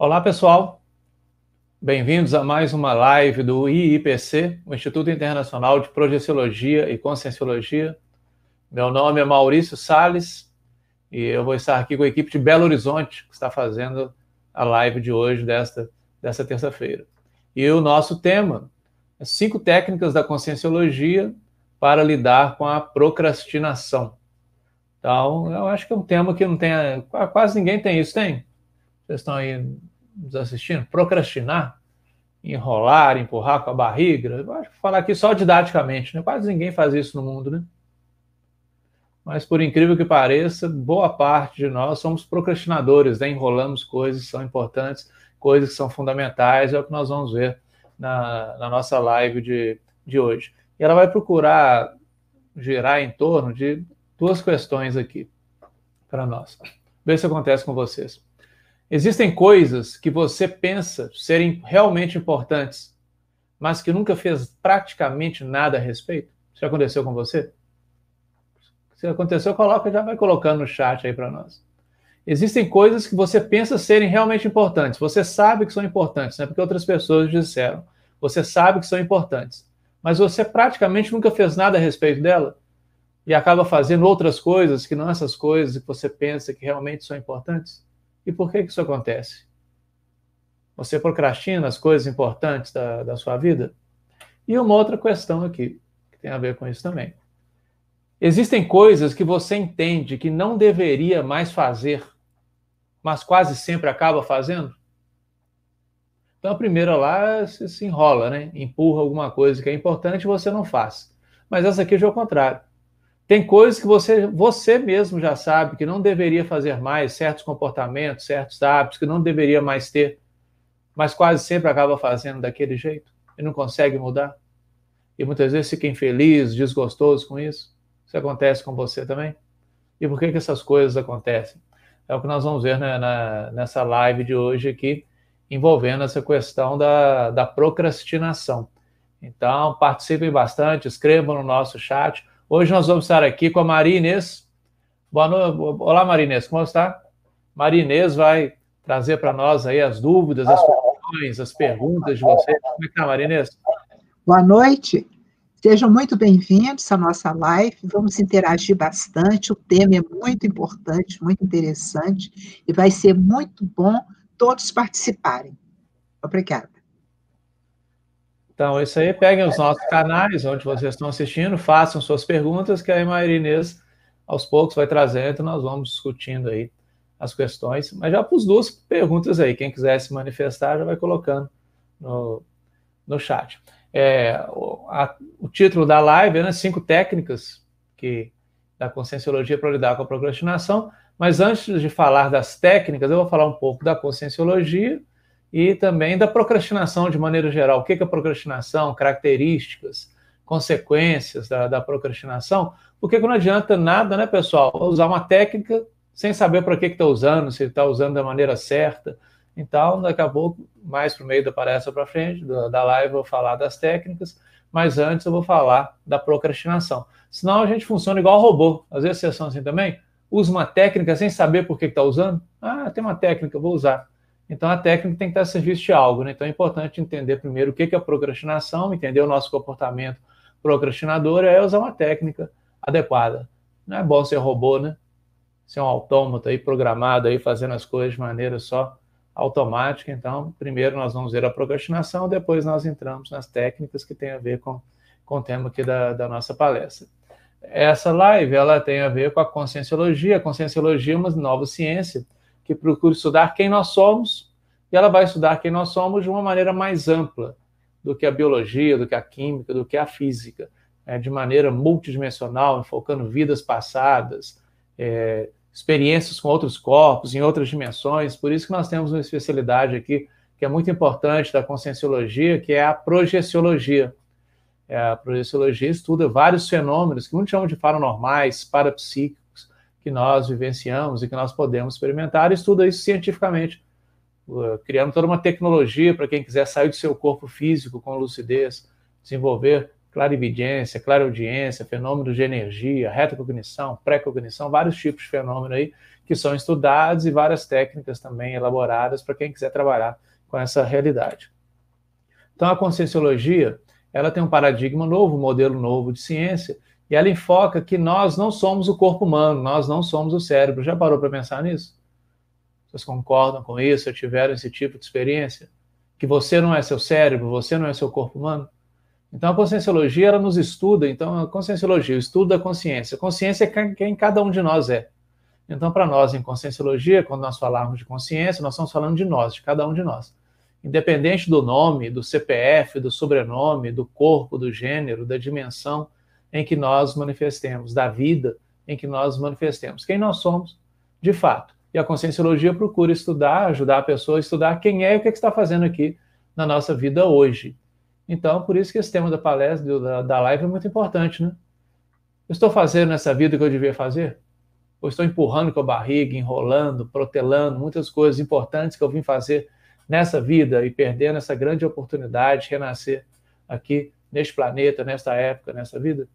Olá, pessoal. Bem-vindos a mais uma live do IIPC, o Instituto Internacional de Projeciologia e Conscienciologia. Meu nome é Maurício Sales e eu vou estar aqui com a equipe de Belo Horizonte, que está fazendo a live de hoje, desta, desta terça-feira. E o nosso tema é cinco técnicas da conscienciologia para lidar com a procrastinação. Então, eu acho que é um tema que não tem. Quase ninguém tem isso, tem? Vocês estão aí nos assistindo? Procrastinar? Enrolar, empurrar com a barriga? Eu acho que falar aqui só didaticamente, né? Quase ninguém faz isso no mundo, né? Mas, por incrível que pareça, boa parte de nós somos procrastinadores, né? enrolamos coisas que são importantes, coisas que são fundamentais, é o que nós vamos ver na, na nossa live de, de hoje. E ela vai procurar girar em torno de duas questões aqui para nós. Ver se acontece com vocês. Existem coisas que você pensa serem realmente importantes, mas que nunca fez praticamente nada a respeito? Isso já aconteceu com você? Se aconteceu, coloca, já vai colocando no chat aí para nós. Existem coisas que você pensa serem realmente importantes. Você sabe que são importantes, não é porque outras pessoas disseram. Você sabe que são importantes. Mas você praticamente nunca fez nada a respeito dela e acaba fazendo outras coisas que não essas coisas que você pensa que realmente são importantes. E por que, que isso acontece? Você procrastina as coisas importantes da, da sua vida? E uma outra questão aqui, que tem a ver com isso também. Existem coisas que você entende que não deveria mais fazer, mas quase sempre acaba fazendo? Então a primeira lá se, se enrola, né? Empurra alguma coisa que é importante e você não faz. Mas essa aqui já é o contrário. Tem coisas que você, você mesmo já sabe que não deveria fazer mais, certos comportamentos, certos hábitos que não deveria mais ter, mas quase sempre acaba fazendo daquele jeito e não consegue mudar. E muitas vezes fica infeliz, desgostoso com isso. Isso acontece com você também? E por que, que essas coisas acontecem? É o que nós vamos ver na, na, nessa live de hoje aqui, envolvendo essa questão da, da procrastinação. Então, participem bastante, escrevam no nosso chat. Hoje nós vamos estar aqui com a Maria Inês. Boa noite. Olá, Maria Inês, como está? Maria Inês vai trazer para nós aí as dúvidas, as questões, as perguntas de vocês. Como é está, Maria Inês? Boa noite. Sejam muito bem-vindos à nossa live. Vamos interagir bastante. O tema é muito importante, muito interessante e vai ser muito bom todos participarem. Obrigada. Então, isso aí, peguem os nossos canais onde vocês estão assistindo, façam suas perguntas, que a Maria Inês, aos poucos, vai trazendo, nós vamos discutindo aí as questões. Mas já pus duas perguntas aí, quem quiser se manifestar já vai colocando no, no chat. É, o, a, o, título da live é né, Cinco Técnicas que, da Conscienciologia para lidar com a procrastinação. Mas antes de falar das técnicas, eu vou falar um pouco da Conscienciologia e também da procrastinação de maneira geral. O que é procrastinação, características, consequências da, da procrastinação. Porque não adianta nada, né, pessoal, usar uma técnica sem saber para que está usando, se está usando da maneira certa, então, daqui a pouco, mais para o meio da palestra para frente, da live, eu vou falar das técnicas, mas antes eu vou falar da procrastinação. Senão a gente funciona igual robô. Às vezes vocês são assim também. Usa uma técnica sem saber por que está usando. Ah, tem uma técnica, vou usar. Então a técnica tem que estar a serviço de algo. Né? Então é importante entender primeiro o que é procrastinação, entender o nosso comportamento procrastinador é usar uma técnica adequada. Não é bom ser robô, né? Ser um autômato aí programado aí fazendo as coisas de maneira só automática. Então, primeiro nós vamos ver a procrastinação, depois nós entramos nas técnicas que tem a ver com, com o tema aqui da, da nossa palestra. Essa live ela tem a ver com a conscienciologia. A conscienciologia é uma nova ciência que procura estudar quem nós somos e ela vai estudar quem nós somos de uma maneira mais ampla do que a biologia, do que a química, do que a física, é, de maneira multidimensional, focando vidas passadas, é, experiências com outros corpos, em outras dimensões. Por isso que nós temos uma especialidade aqui que é muito importante da conscienciologia, que é a projeciologia. É, a projeciologia estuda vários fenômenos que muitos chamam de paranormais, parapsíquicos, que nós vivenciamos e que nós podemos experimentar, estuda isso cientificamente, uh, criando toda uma tecnologia para quem quiser sair do seu corpo físico com lucidez, desenvolver clarividência, clareaudiência, fenômenos de energia, retrocognição, pré-cognição, vários tipos de fenômeno aí que são estudados e várias técnicas também elaboradas para quem quiser trabalhar com essa realidade. Então a conscienciologia, ela tem um paradigma novo, um modelo novo de ciência, e ela enfoca que nós não somos o corpo humano, nós não somos o cérebro. Já parou para pensar nisso? Vocês concordam com isso? Já tiveram esse tipo de experiência? Que você não é seu cérebro, você não é seu corpo humano? Então a conscienciologia ela nos estuda, então a conscienciologia, o estudo da consciência. A consciência é quem cada um de nós é. Então para nós em conscienciologia, quando nós falarmos de consciência, nós estamos falando de nós, de cada um de nós. Independente do nome, do CPF, do sobrenome, do corpo, do gênero, da dimensão em que nós manifestemos, da vida em que nós manifestemos, quem nós somos de fato. E a conscienciologia procura estudar, ajudar a pessoa a estudar quem é e o que, é que está fazendo aqui na nossa vida hoje. Então, por isso que esse tema da palestra, da, da live, é muito importante, né? Eu estou fazendo nessa vida o que eu devia fazer? Ou estou empurrando com a barriga, enrolando, protelando muitas coisas importantes que eu vim fazer nessa vida e perdendo essa grande oportunidade de renascer aqui neste planeta, nesta época, nessa vida?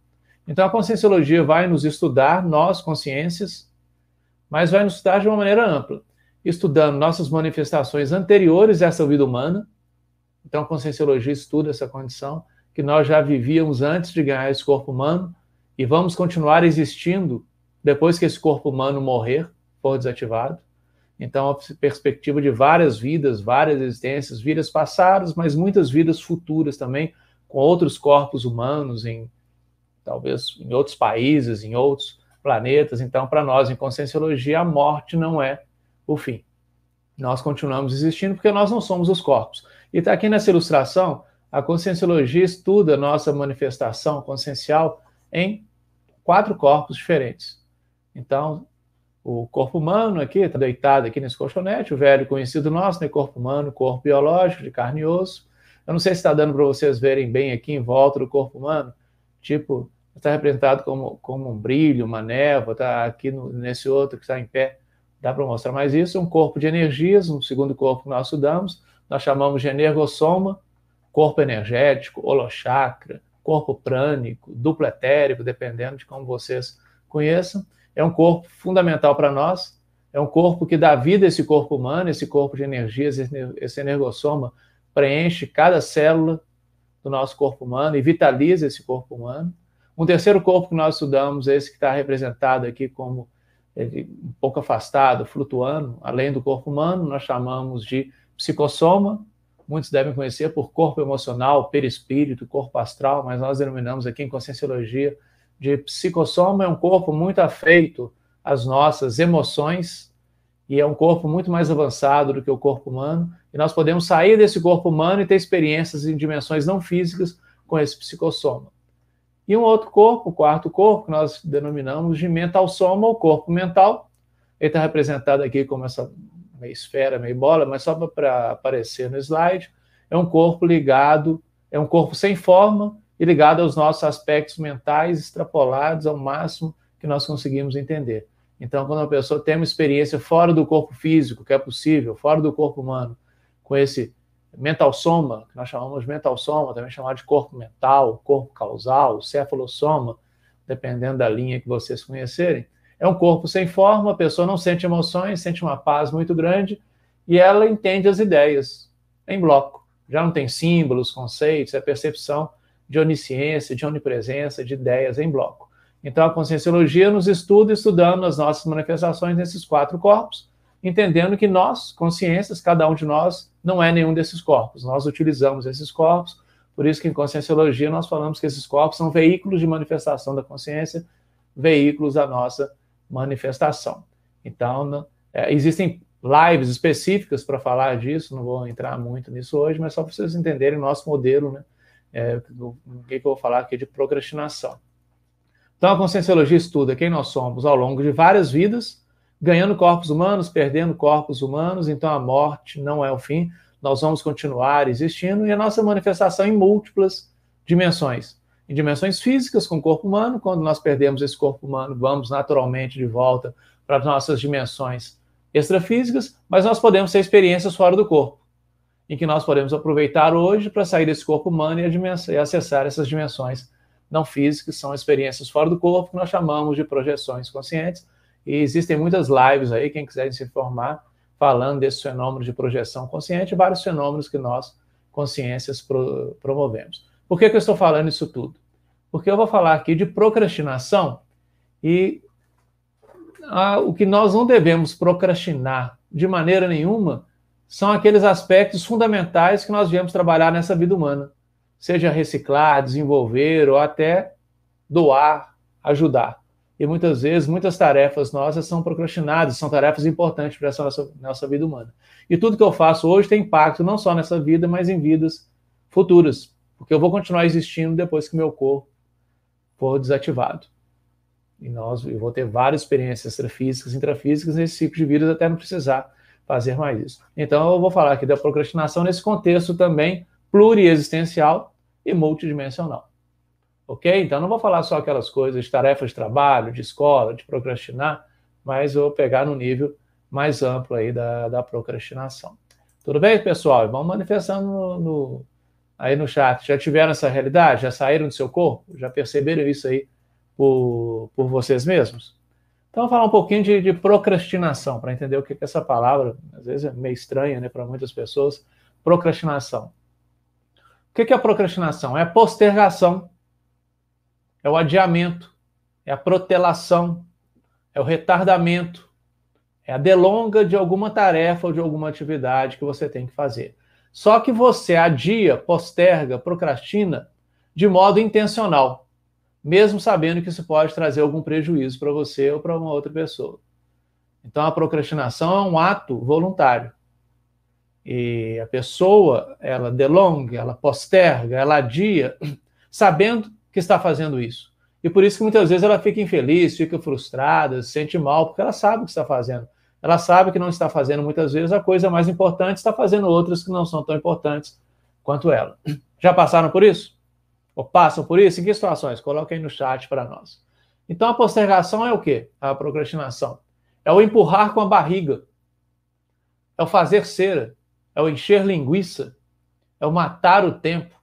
Então, a conscienciologia vai nos estudar, nós, consciências, mas vai nos estudar de uma maneira ampla, estudando nossas manifestações anteriores a essa vida humana, então, a Conscienciologia estuda essa condição, que nós já vivíamos antes de ganhar esse corpo humano e vamos continuar existindo depois que esse corpo humano morrer, for desativado. Então, a perspectiva de várias vidas, várias existências, vidas passadas, mas muitas vidas futuras também, com outros corpos humanos, em talvez em outros países, em outros planetas. Então, para nós, em Conscienciologia, a morte não é o fim. Nós continuamos existindo porque nós não somos os corpos. E está aqui nessa ilustração, a conscienciologia estuda nossa manifestação consciencial em quatro corpos diferentes. Então, o corpo humano aqui, está deitado aqui nesse colchonete, o velho conhecido nosso, né? corpo humano, corpo biológico, de carne e osso. Eu não sei se está dando para vocês verem bem aqui em volta do corpo humano, tipo, está representado como, como um brilho, uma névoa, está aqui no, nesse outro que está em pé, dá para mostrar mais isso, um corpo de energias, um segundo corpo que nós estudamos, nós chamamos de energossoma, corpo energético, holochakra, corpo prânico, duplo etérico, dependendo de como vocês conheçam. É um corpo fundamental para nós, é um corpo que dá vida a esse corpo humano, esse corpo de energias, esse energossoma preenche cada célula do nosso corpo humano e vitaliza esse corpo humano. Um terceiro corpo que nós estudamos esse que está representado aqui como um pouco afastado, flutuando, além do corpo humano, nós chamamos de psicossoma, muitos devem conhecer por corpo emocional, perispírito, corpo astral, mas nós denominamos aqui em conscienciologia de psicossoma, é um corpo muito afeito às nossas emoções e é um corpo muito mais avançado do que o corpo humano, e nós podemos sair desse corpo humano e ter experiências em dimensões não físicas com esse psicossoma. E um outro corpo, o quarto corpo, que nós denominamos de mental soma, ou corpo mental, ele está representado aqui como essa meio esfera, meio bola, mas só para aparecer no slide, é um corpo ligado, é um corpo sem forma e ligado aos nossos aspectos mentais extrapolados ao máximo que nós conseguimos entender. Então, quando a pessoa tem uma experiência fora do corpo físico, que é possível, fora do corpo humano, com esse mental soma, que nós chamamos mental soma, também chamado de corpo mental, corpo causal, cefalossoma, dependendo da linha que vocês conhecerem, é um corpo sem forma, a pessoa não sente emoções, sente uma paz muito grande e ela entende as ideias em bloco. Já não tem símbolos, conceitos, é percepção de onisciência, de onipresença, de ideias em bloco. Então a conscienciologia nos estuda estudando as nossas manifestações nesses quatro corpos, entendendo que nós, consciências, cada um de nós, não é nenhum desses corpos. Nós utilizamos esses corpos, por isso que em conscienciologia nós falamos que esses corpos são veículos de manifestação da consciência, veículos da nossa manifestação. Então, é, existem lives específicas para falar disso, não vou entrar muito nisso hoje, mas só para vocês entenderem o nosso modelo, né? É, que, que eu vou falar aqui de procrastinação. Então, a conscienciologia estuda quem nós somos ao longo de várias vidas, ganhando corpos humanos, perdendo corpos humanos, então a morte não é o fim, nós vamos continuar existindo e a nossa manifestação em múltiplas dimensões em dimensões físicas com o corpo humano. Quando nós perdemos esse corpo humano, vamos naturalmente de volta para as nossas dimensões extrafísicas, mas nós podemos ter experiências fora do corpo. em que nós podemos aproveitar hoje para sair desse corpo humano e, e acessar essas dimensões não físicas, são experiências fora do corpo, que nós chamamos de projeções conscientes. E existem muitas lives aí, quem quiser se informar, falando desse fenômeno de projeção consciente, vários fenômenos que nós, consciências, pro, promovemos. Por que, que eu estou falando isso tudo? Porque eu vou falar aqui de procrastinação e ah, o que nós não devemos procrastinar de maneira nenhuma são aqueles aspectos fundamentais que nós viemos trabalhar nessa vida humana, seja reciclar, desenvolver ou até doar, ajudar. E muitas vezes, muitas tarefas nossas são procrastinadas, são tarefas importantes para essa nossa, nossa vida humana. E tudo que eu faço hoje tem impacto não só nessa vida, mas em vidas futuras, porque eu vou continuar existindo depois que meu corpo for desativado. E nós, eu vou ter várias experiências extrafísicas, intrafísicas nesse ciclo de vidas até não precisar fazer mais isso. Então, eu vou falar aqui da procrastinação nesse contexto também pluriexistencial e multidimensional. Ok? Então, não vou falar só aquelas coisas tarefas de trabalho, de escola, de procrastinar, mas vou pegar no nível mais amplo aí da, da procrastinação. Tudo bem, pessoal? Vamos manifestando no, no, aí no chat. Já tiveram essa realidade? Já saíram do seu corpo? Já perceberam isso aí por, por vocês mesmos? Então, vou falar um pouquinho de, de procrastinação, para entender o que é essa palavra, às vezes é meio estranha né, para muitas pessoas. Procrastinação. O que é a procrastinação? É postergação, é o adiamento, é a protelação, é o retardamento, é a delonga de alguma tarefa ou de alguma atividade que você tem que fazer. Só que você adia, posterga, procrastina de modo intencional mesmo sabendo que isso pode trazer algum prejuízo para você ou para uma outra pessoa. Então, a procrastinação é um ato voluntário. E a pessoa, ela delonga, ela posterga, ela adia, sabendo que está fazendo isso. E por isso que muitas vezes ela fica infeliz, fica frustrada, se sente mal, porque ela sabe o que está fazendo. Ela sabe que não está fazendo muitas vezes a coisa mais importante, está fazendo outras que não são tão importantes quanto ela. Já passaram por isso? ou passam por isso? Em que situações? Coloque aí no chat para nós. Então, a postergação é o quê? A procrastinação. É o empurrar com a barriga. É o fazer cera. É o encher linguiça. É o matar o tempo.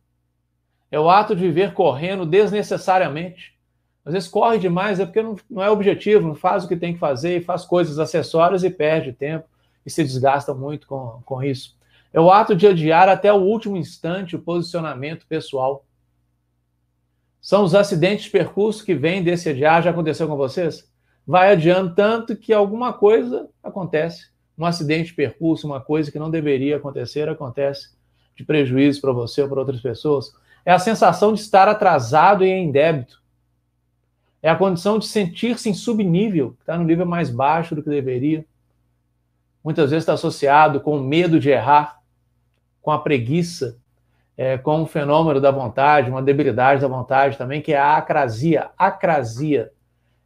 É o ato de viver correndo desnecessariamente. Às vezes corre demais, é porque não, não é objetivo, não faz o que tem que fazer e faz coisas acessórias e perde tempo e se desgasta muito com, com isso. É o ato de adiar até o último instante o posicionamento pessoal. São os acidentes de percurso que vêm desse adiar. Já aconteceu com vocês? Vai adiando tanto que alguma coisa acontece. Um acidente de percurso, uma coisa que não deveria acontecer, acontece de prejuízo para você ou para outras pessoas. É a sensação de estar atrasado e em débito. É a condição de sentir-se em subnível, está no nível mais baixo do que deveria. Muitas vezes está associado com o medo de errar, com a preguiça, é, com um fenômeno da vontade, uma debilidade da vontade também, que é a acrasia. Acrasia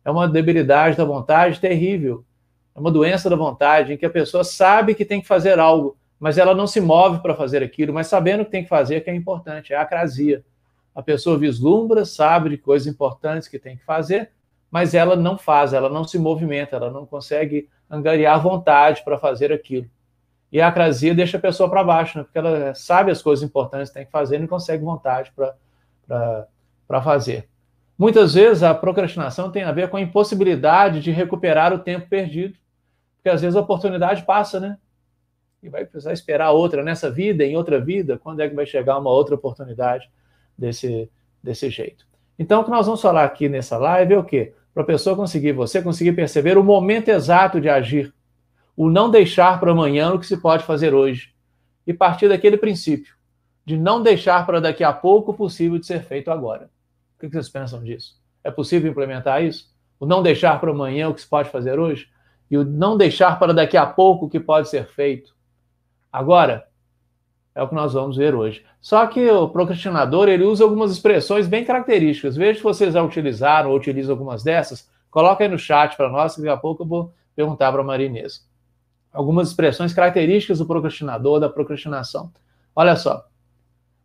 é uma debilidade da vontade terrível. É uma doença da vontade em que a pessoa sabe que tem que fazer algo, mas ela não se move para fazer aquilo, mas sabendo que tem que fazer, que é importante. É a acrasia. A pessoa vislumbra, sabe de coisas importantes que tem que fazer, mas ela não faz, ela não se movimenta, ela não consegue angariar vontade para fazer aquilo. E a acrasia deixa a pessoa para baixo, né? porque ela sabe as coisas importantes que tem que fazer e não consegue vontade para fazer. Muitas vezes a procrastinação tem a ver com a impossibilidade de recuperar o tempo perdido, porque às vezes a oportunidade passa, né? E vai precisar esperar outra nessa vida, em outra vida, quando é que vai chegar uma outra oportunidade desse, desse jeito? Então, o que nós vamos falar aqui nessa live é o quê? Para a pessoa conseguir, você conseguir perceber o momento exato de agir o não deixar para amanhã o que se pode fazer hoje. E partir daquele princípio, de não deixar para daqui a pouco o possível de ser feito agora. O que vocês pensam disso? É possível implementar isso? O não deixar para amanhã o que se pode fazer hoje? E o não deixar para daqui a pouco o que pode ser feito agora? É o que nós vamos ver hoje. Só que o procrastinador ele usa algumas expressões bem características. Veja se vocês já utilizaram ou utilizam algumas dessas. Coloca aí no chat para nós, que daqui a pouco eu vou perguntar para a Maria Inês algumas expressões características do procrastinador, da procrastinação. Olha só,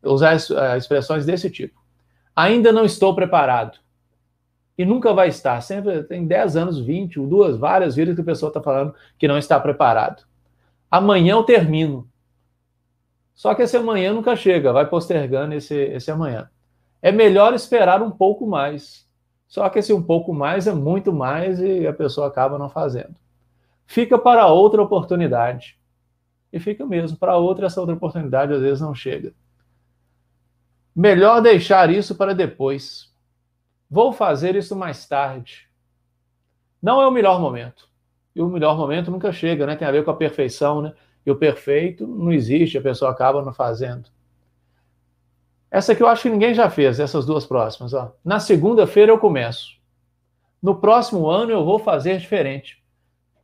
usar eh, expressões desse tipo. Ainda não estou preparado. E nunca vai estar. Sempre tem 10 anos, 20, duas, várias vidas que a pessoa está falando que não está preparado. Amanhã eu termino. Só que esse amanhã nunca chega, vai postergando esse, esse amanhã. É melhor esperar um pouco mais. Só que esse um pouco mais é muito mais e a pessoa acaba não fazendo. Fica para outra oportunidade. E fica mesmo, para outra, essa outra oportunidade às vezes não chega. Melhor deixar isso para depois. Vou fazer isso mais tarde. Não é o melhor momento. E o melhor momento nunca chega, né? Tem a ver com a perfeição, né? E o perfeito não existe, a pessoa acaba não fazendo. Essa aqui eu acho que ninguém já fez, essas duas próximas. Ó. Na segunda-feira eu começo. No próximo ano eu vou fazer diferente.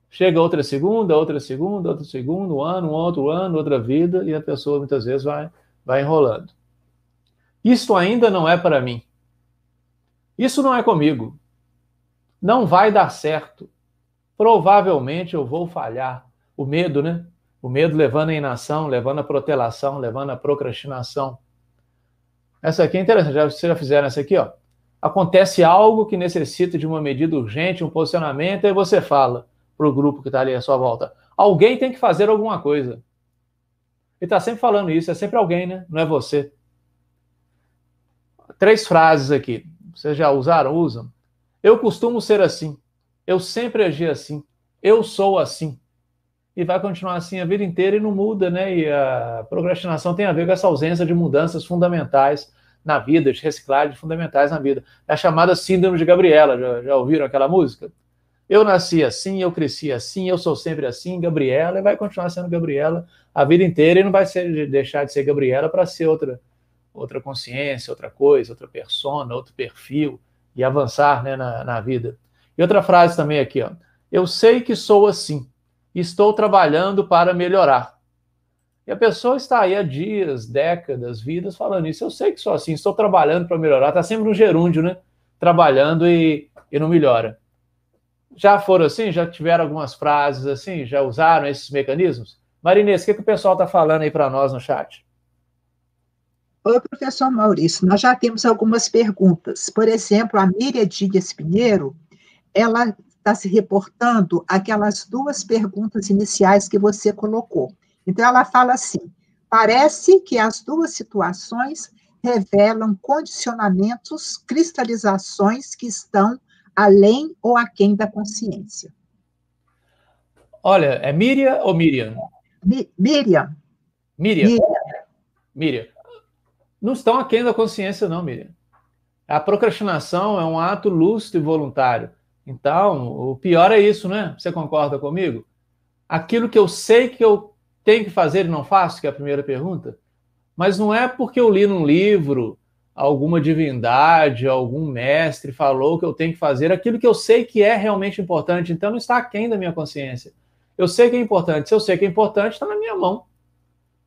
Chega outra segunda, outra segunda, outro segundo ano, um outro ano, outra vida, e a pessoa muitas vezes vai, vai enrolando. Isto ainda não é para mim. Isso não é comigo. Não vai dar certo. Provavelmente eu vou falhar. O medo, né? O medo levando à inação, levando à protelação, levando à procrastinação. Essa aqui é interessante, já, vocês já fizeram essa aqui, ó. Acontece algo que necessita de uma medida urgente, um posicionamento, aí você fala para o grupo que está ali à sua volta. Alguém tem que fazer alguma coisa. Ele está sempre falando isso, é sempre alguém, né? Não é você. Três frases aqui. Vocês já usaram? Usam. Eu costumo ser assim. Eu sempre agi assim. Eu sou assim e vai continuar assim a vida inteira e não muda, né? E a procrastinação tem a ver com essa ausência de mudanças fundamentais na vida, de reciclagem fundamentais na vida. É a chamada Síndrome de Gabriela. Já, já ouviram aquela música? Eu nasci assim, eu cresci assim, eu sou sempre assim, Gabriela, e vai continuar sendo Gabriela a vida inteira e não vai ser, deixar de ser Gabriela para ser outra, outra consciência, outra coisa, outra persona, outro perfil e avançar né, na, na vida. E outra frase também aqui, ó. Eu sei que sou assim, estou trabalhando para melhorar. E a pessoa está aí há dias, décadas, vidas falando isso. Eu sei que sou assim, estou trabalhando para melhorar. Está sempre no gerúndio, né? Trabalhando e, e não melhora. Já foram assim? Já tiveram algumas frases assim? Já usaram esses mecanismos? Marinês, o que, que o pessoal está falando aí para nós no chat? Oi, professor Maurício, nós já temos algumas perguntas. Por exemplo, a Miriam Dias Pinheiro, ela está se reportando aquelas duas perguntas iniciais que você colocou. Então, ela fala assim: parece que as duas situações revelam condicionamentos, cristalizações que estão além ou aquém da consciência. Olha, é Miriam ou Miriam? Mi Miriam. Miriam. Miriam. Miriam. Não estão aquém da consciência, não, Miriam. A procrastinação é um ato lúcido e voluntário. Então, o pior é isso, né? Você concorda comigo? Aquilo que eu sei que eu tenho que fazer e não faço, que é a primeira pergunta, mas não é porque eu li num livro alguma divindade, algum mestre falou que eu tenho que fazer aquilo que eu sei que é realmente importante, então não está aquém da minha consciência. Eu sei que é importante, se eu sei que é importante, está na minha mão.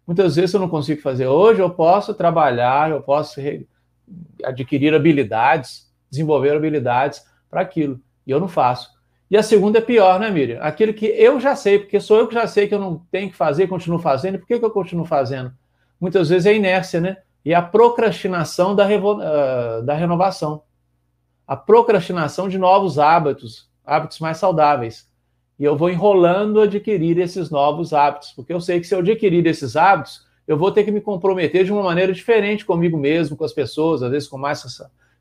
Muitas vezes eu não consigo fazer hoje, eu posso trabalhar, eu posso adquirir habilidades, desenvolver habilidades para aquilo e eu não faço. E a segunda é pior, né, Miriam? Aquilo que eu já sei, porque sou eu que já sei que eu não tenho que fazer, continuo fazendo, por que, que eu continuo fazendo? Muitas vezes é inércia, né? E a procrastinação da, uh, da renovação. A procrastinação de novos hábitos, hábitos mais saudáveis. E eu vou enrolando adquirir esses novos hábitos, porque eu sei que se eu adquirir esses hábitos, eu vou ter que me comprometer de uma maneira diferente comigo mesmo, com as pessoas, às vezes com mais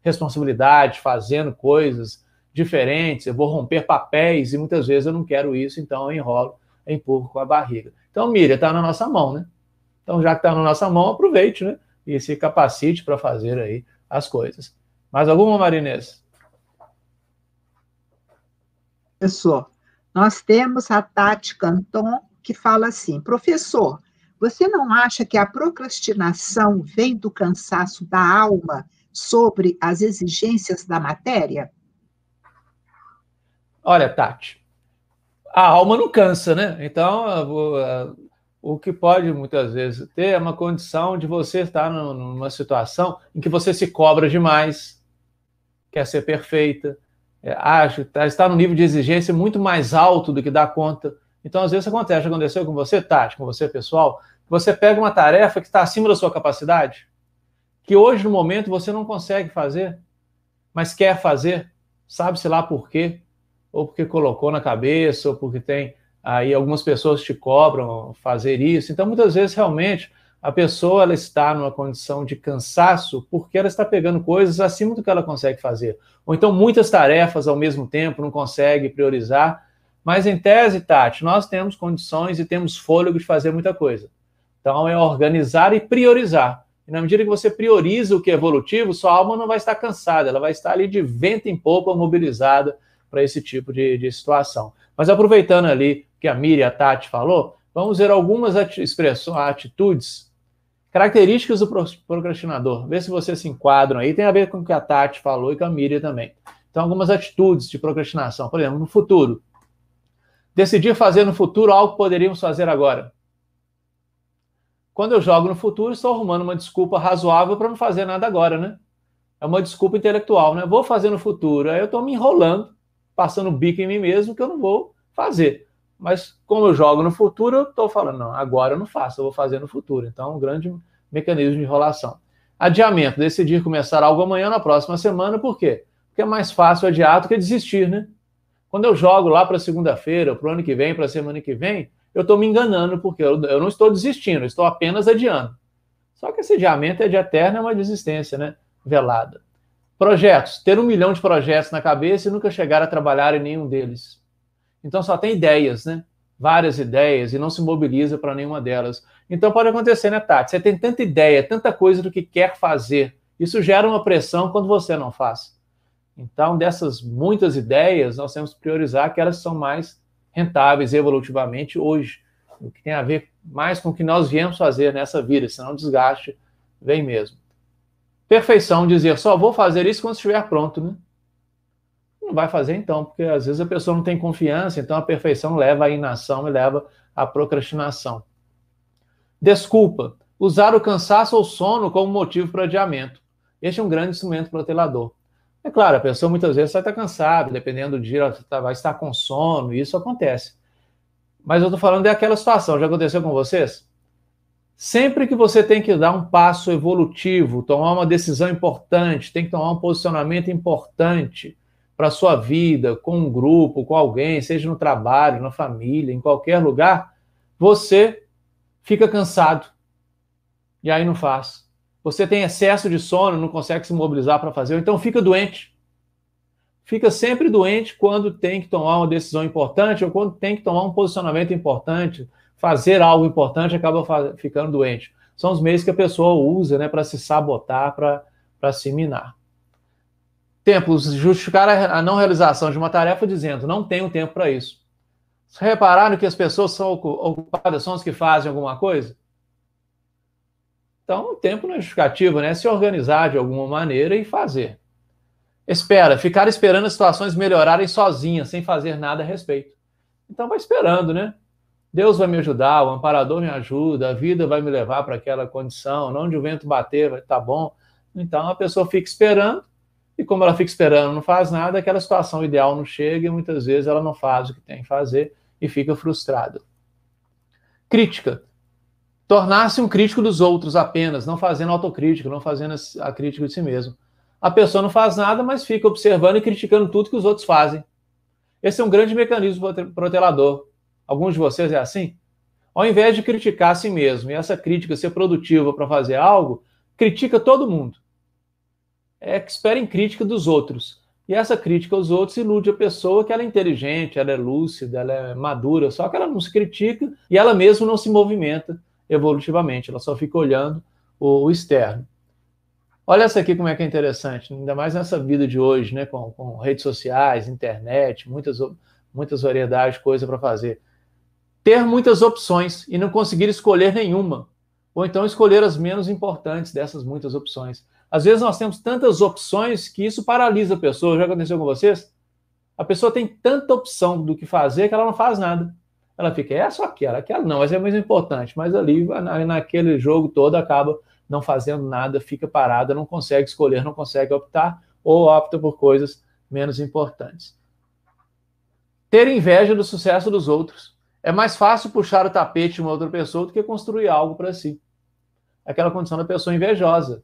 responsabilidade, fazendo coisas, diferentes, eu vou romper papéis e muitas vezes eu não quero isso, então eu enrolo, eu empurro com a barriga. Então, Miriam, está na nossa mão, né? Então, já que está na nossa mão, aproveite, né? E se capacite para fazer aí as coisas. Mais alguma, Marinês? Professor, nós temos a Tati Canton, que fala assim, professor, você não acha que a procrastinação vem do cansaço da alma sobre as exigências da matéria? Olha, Tati, a alma não cansa, né? Então, o que pode muitas vezes ter é uma condição de você estar numa situação em que você se cobra demais, quer ser perfeita, é, acha, tá, está no nível de exigência muito mais alto do que dá conta. Então, às vezes acontece, aconteceu com você, Tati, com você, pessoal, que você pega uma tarefa que está acima da sua capacidade, que hoje, no momento, você não consegue fazer, mas quer fazer, sabe-se lá por quê ou porque colocou na cabeça, ou porque tem aí algumas pessoas te cobram fazer isso. Então, muitas vezes, realmente, A pessoa ela está numa condição de cansaço porque ela está pegando coisas acima do que ela consegue fazer. Ou então muitas tarefas ao mesmo tempo, não consegue priorizar. Mas em tese, Tati, nós temos condições e temos fôlego de fazer muita coisa. Então é organizar e priorizar. E na medida que você prioriza o que é evolutivo, sua alma não vai estar cansada, ela vai estar ali de vento em popa, mobilizada para esse tipo de, de situação. Mas aproveitando ali que a Miri e a Tati falou, vamos ver algumas expressões, atitudes, características do procrastinador. Vê se vocês se enquadram aí. Tem a ver com o que a Tati falou e com a Miri também. Então, algumas atitudes de procrastinação. Por exemplo, no futuro. Decidir fazer no futuro algo que poderíamos fazer agora. Quando eu jogo no futuro, estou arrumando uma desculpa razoável para não fazer nada agora, né? É uma desculpa intelectual, né? Vou fazer no futuro. Aí eu estou me enrolando, passando bico em mim mesmo, que eu não vou fazer. Mas como eu jogo no futuro, eu estou falando, não, agora eu não faço, eu vou fazer no futuro. Então, um grande mecanismo de enrolação. Adiamento, decidir começar algo amanhã na próxima semana, por quê? Porque é mais fácil adiar do que desistir, né? Quando eu jogo lá para segunda-feira, para o ano que vem, para a semana que vem, eu estou me enganando, porque eu, eu, não estou desistindo, eu estou apenas adiando. Só que esse adiamento é de eterna, é uma desistência, né? Velada. Projetos. Ter um milhão de projetos na cabeça e nunca chegar a trabalhar em nenhum deles. Então só tem ideias, né? Várias ideias e não se mobiliza para nenhuma delas. Então pode acontecer, né, Tati? Você tem tanta ideia, tanta coisa do que quer fazer. Isso gera uma pressão quando você não faz. Então, dessas muitas ideias, nós temos que priorizar aquelas que são mais rentáveis evolutivamente hoje, o que tem a ver mais com o que nós viemos fazer nessa vida, senão o desgaste vem mesmo. Perfeição, dizer só vou fazer isso quando estiver pronto, né? Não vai fazer então, porque às vezes a pessoa não tem confiança, então a perfeição leva à inação e leva à procrastinação. Desculpa, usar o cansaço ou sono como motivo para adiamento. Este é um grande instrumento protelador. É claro, a pessoa muitas vezes vai estar cansada, dependendo do dia, ela tá, vai estar com sono, e isso acontece. Mas eu estou falando daquela situação, já aconteceu com vocês? Sempre que você tem que dar um passo evolutivo, tomar uma decisão importante, tem que tomar um posicionamento importante para a sua vida, com um grupo, com alguém, seja no trabalho, na família, em qualquer lugar, você fica cansado. E aí não faz você tem excesso de sono, não consegue se mobilizar para fazer, então fica doente. Fica sempre doente quando tem que tomar uma decisão importante ou quando tem que tomar um posicionamento importante, fazer algo importante, acaba ficando doente. São os meios que a pessoa usa né, para se sabotar, para se minar. Tempo, justificar a não realização de uma tarefa dizendo não tenho tempo para isso. Repararam que as pessoas são ocupadas, são as que fazem alguma coisa? Então, o tempo não é justificativo, né? É se organizar de alguma maneira e fazer. Espera, ficar esperando as situações melhorarem sozinhas, sem fazer nada a respeito. Então, vai esperando, né? Deus vai me ajudar, o amparador me ajuda, a vida vai me levar para aquela condição, onde o vento bater, vai tá bom. Então, a pessoa fica esperando, e como ela fica esperando, não faz nada, aquela situação ideal não chega e muitas vezes ela não faz o que tem que fazer e fica frustrada. Crítica tornar-se um crítico dos outros apenas, não fazendo autocrítica, não fazendo a crítica de si mesmo. A pessoa não faz nada, mas fica observando e criticando tudo que os outros fazem. Esse é um grande mecanismo protelador. Alguns de vocês é assim? Ao invés de criticar a si mesmo e essa crítica ser produtiva para fazer algo, critica todo mundo. É que espera em crítica dos outros. E essa crítica aos outros ilude a pessoa que ela é inteligente, ela é lúcida, ela é madura, só que ela não se critica e ela mesma não se movimenta evolutivamente, ela só fica olhando o, externo. Olha essa aqui como é que é interessante, ainda mais nessa vida de hoje, né, com, com redes sociais, internet, muitas, muitas variedades de coisa para fazer. Ter muitas opções e não conseguir escolher nenhuma, ou então escolher as menos importantes dessas muitas opções. Às vezes nós temos tantas opções que isso paralisa a pessoa. Já aconteceu com vocês? A pessoa tem tanta opção do que fazer que ela não faz nada ela fica, é só aquela, aquela não, mas é mais importante. Mas ali, naquele jogo todo, acaba não fazendo nada, fica parada, não consegue escolher, não consegue optar, ou opta por coisas menos importantes. Ter inveja do sucesso dos outros. É mais fácil puxar o tapete de uma outra pessoa do que construir algo para si. Aquela condição da pessoa invejosa.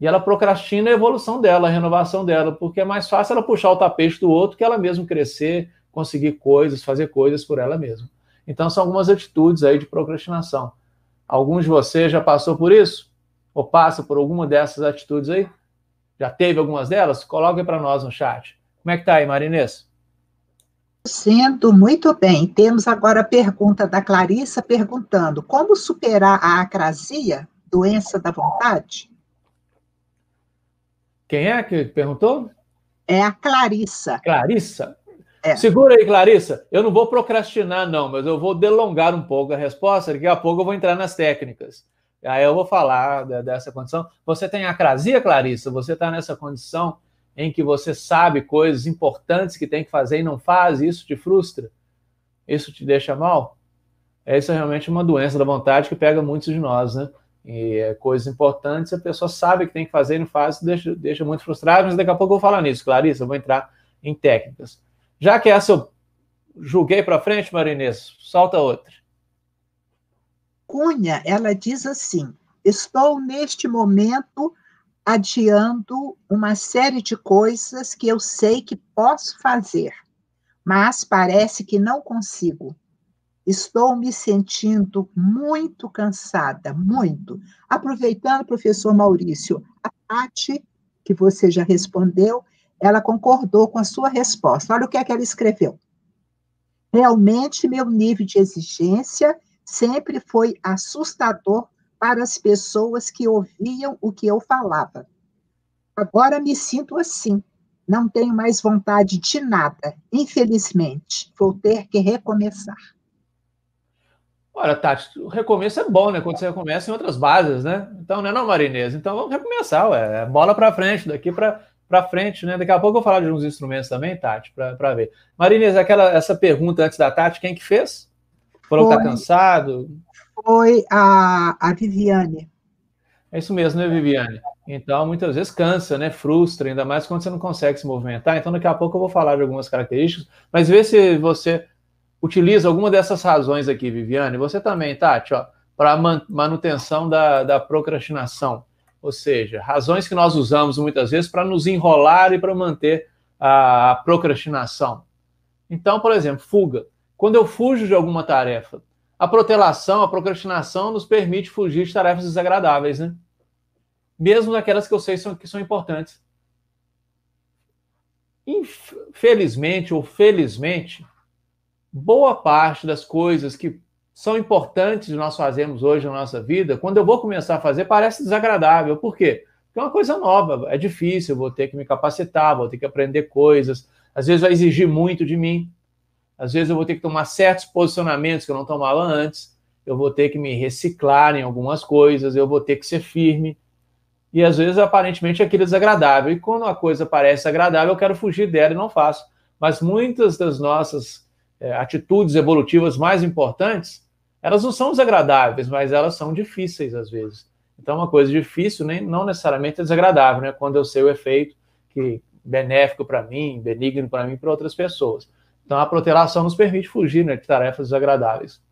E ela procrastina a evolução dela, a renovação dela, porque é mais fácil ela puxar o tapete do outro que ela mesma crescer, conseguir coisas, fazer coisas por ela mesma. Então, são algumas atitudes aí de procrastinação. Alguns de vocês já passou por isso? Ou passa por alguma dessas atitudes aí? Já teve algumas delas? Coloque para nós no chat. Como é que tá aí, Marinês? Sinto muito bem. Temos agora a pergunta da Clarissa perguntando: como superar a acrasia, doença da vontade? Quem é que perguntou? É a Clarissa. Clarissa? É. Segura aí, Clarissa. Eu não vou procrastinar, não, mas eu vou delongar um pouco a resposta. Daqui a pouco eu vou entrar nas técnicas. Aí eu vou falar dessa condição. Você tem acrasia, Clarissa? Você está nessa condição em que você sabe coisas importantes que tem que fazer e não faz, isso te frustra? Isso te deixa mal? Essa é realmente uma doença da vontade que pega muitos de nós, né? E é coisas importantes, a pessoa sabe que tem que fazer e não faz, deixa, deixa muito frustrado, mas daqui a pouco eu vou falar nisso, Clarissa, eu vou entrar em técnicas. Já que essa eu julguei para frente, Marinês, solta outra. Cunha, ela diz assim: estou neste momento adiando uma série de coisas que eu sei que posso fazer, mas parece que não consigo. Estou me sentindo muito cansada, muito. Aproveitando, professor Maurício, a Tati, que você já respondeu, ela concordou com a sua resposta. Olha o que é que ela escreveu. Realmente, meu nível de exigência sempre foi assustador para as pessoas que ouviam o que eu falava. Agora me sinto assim. Não tenho mais vontade de nada. Infelizmente, vou ter que recomeçar. Olha, Tati, o recomeço é bom, né? Quando você recomeça em outras bases, né? Então, não é não, Marinês? Então vamos recomeçar, ué. É bola para frente, daqui para frente, né? Daqui a pouco eu vou falar de uns instrumentos também, Tati, para ver. Marinês, aquela, essa pergunta antes da Tati, quem que fez? Falou que tá cansado? Foi a, a Viviane. É isso mesmo, né, Viviane? Então, muitas vezes cansa, né? Frustra, ainda mais quando você não consegue se movimentar. Então, daqui a pouco eu vou falar de algumas características, mas vê se você utiliza alguma dessas razões aqui, Viviane. Você também, Tati, para manutenção da, da procrastinação. Ou seja, razões que nós usamos muitas vezes para nos enrolar e para manter a procrastinação. Então, por exemplo, fuga. Quando eu fujo de alguma tarefa, a protelação, a procrastinação nos permite fugir de tarefas desagradáveis, né? Mesmo daquelas que eu sei que são importantes. Infelizmente ou felizmente, boa parte das coisas que são importantes nós fazermos hoje na nossa vida, quando eu vou começar a fazer, parece desagradável. Por quê? Porque é uma coisa nova, é difícil, vou ter que me capacitar, vou ter que aprender coisas, às vezes vai exigir muito de mim. Às vezes eu vou ter que tomar certos posicionamentos que eu não tomava antes, eu vou ter que me reciclar em algumas coisas, eu vou ter que ser firme. E às vezes, aparentemente, aquilo é desagradável. E quando a coisa parece agradável, eu quero fugir dela e não faço. Mas muitas das nossas é, atitudes evolutivas mais importantes, elas não são desagradáveis, mas elas são difíceis às vezes. Então, uma coisa difícil nem, não necessariamente é desagradável, né? Quando eu sei o efeito que benéfico para mim, benigno para mim para outras pessoas. Então, a protelação nos permite fugir né, de tarefas desagradáveis.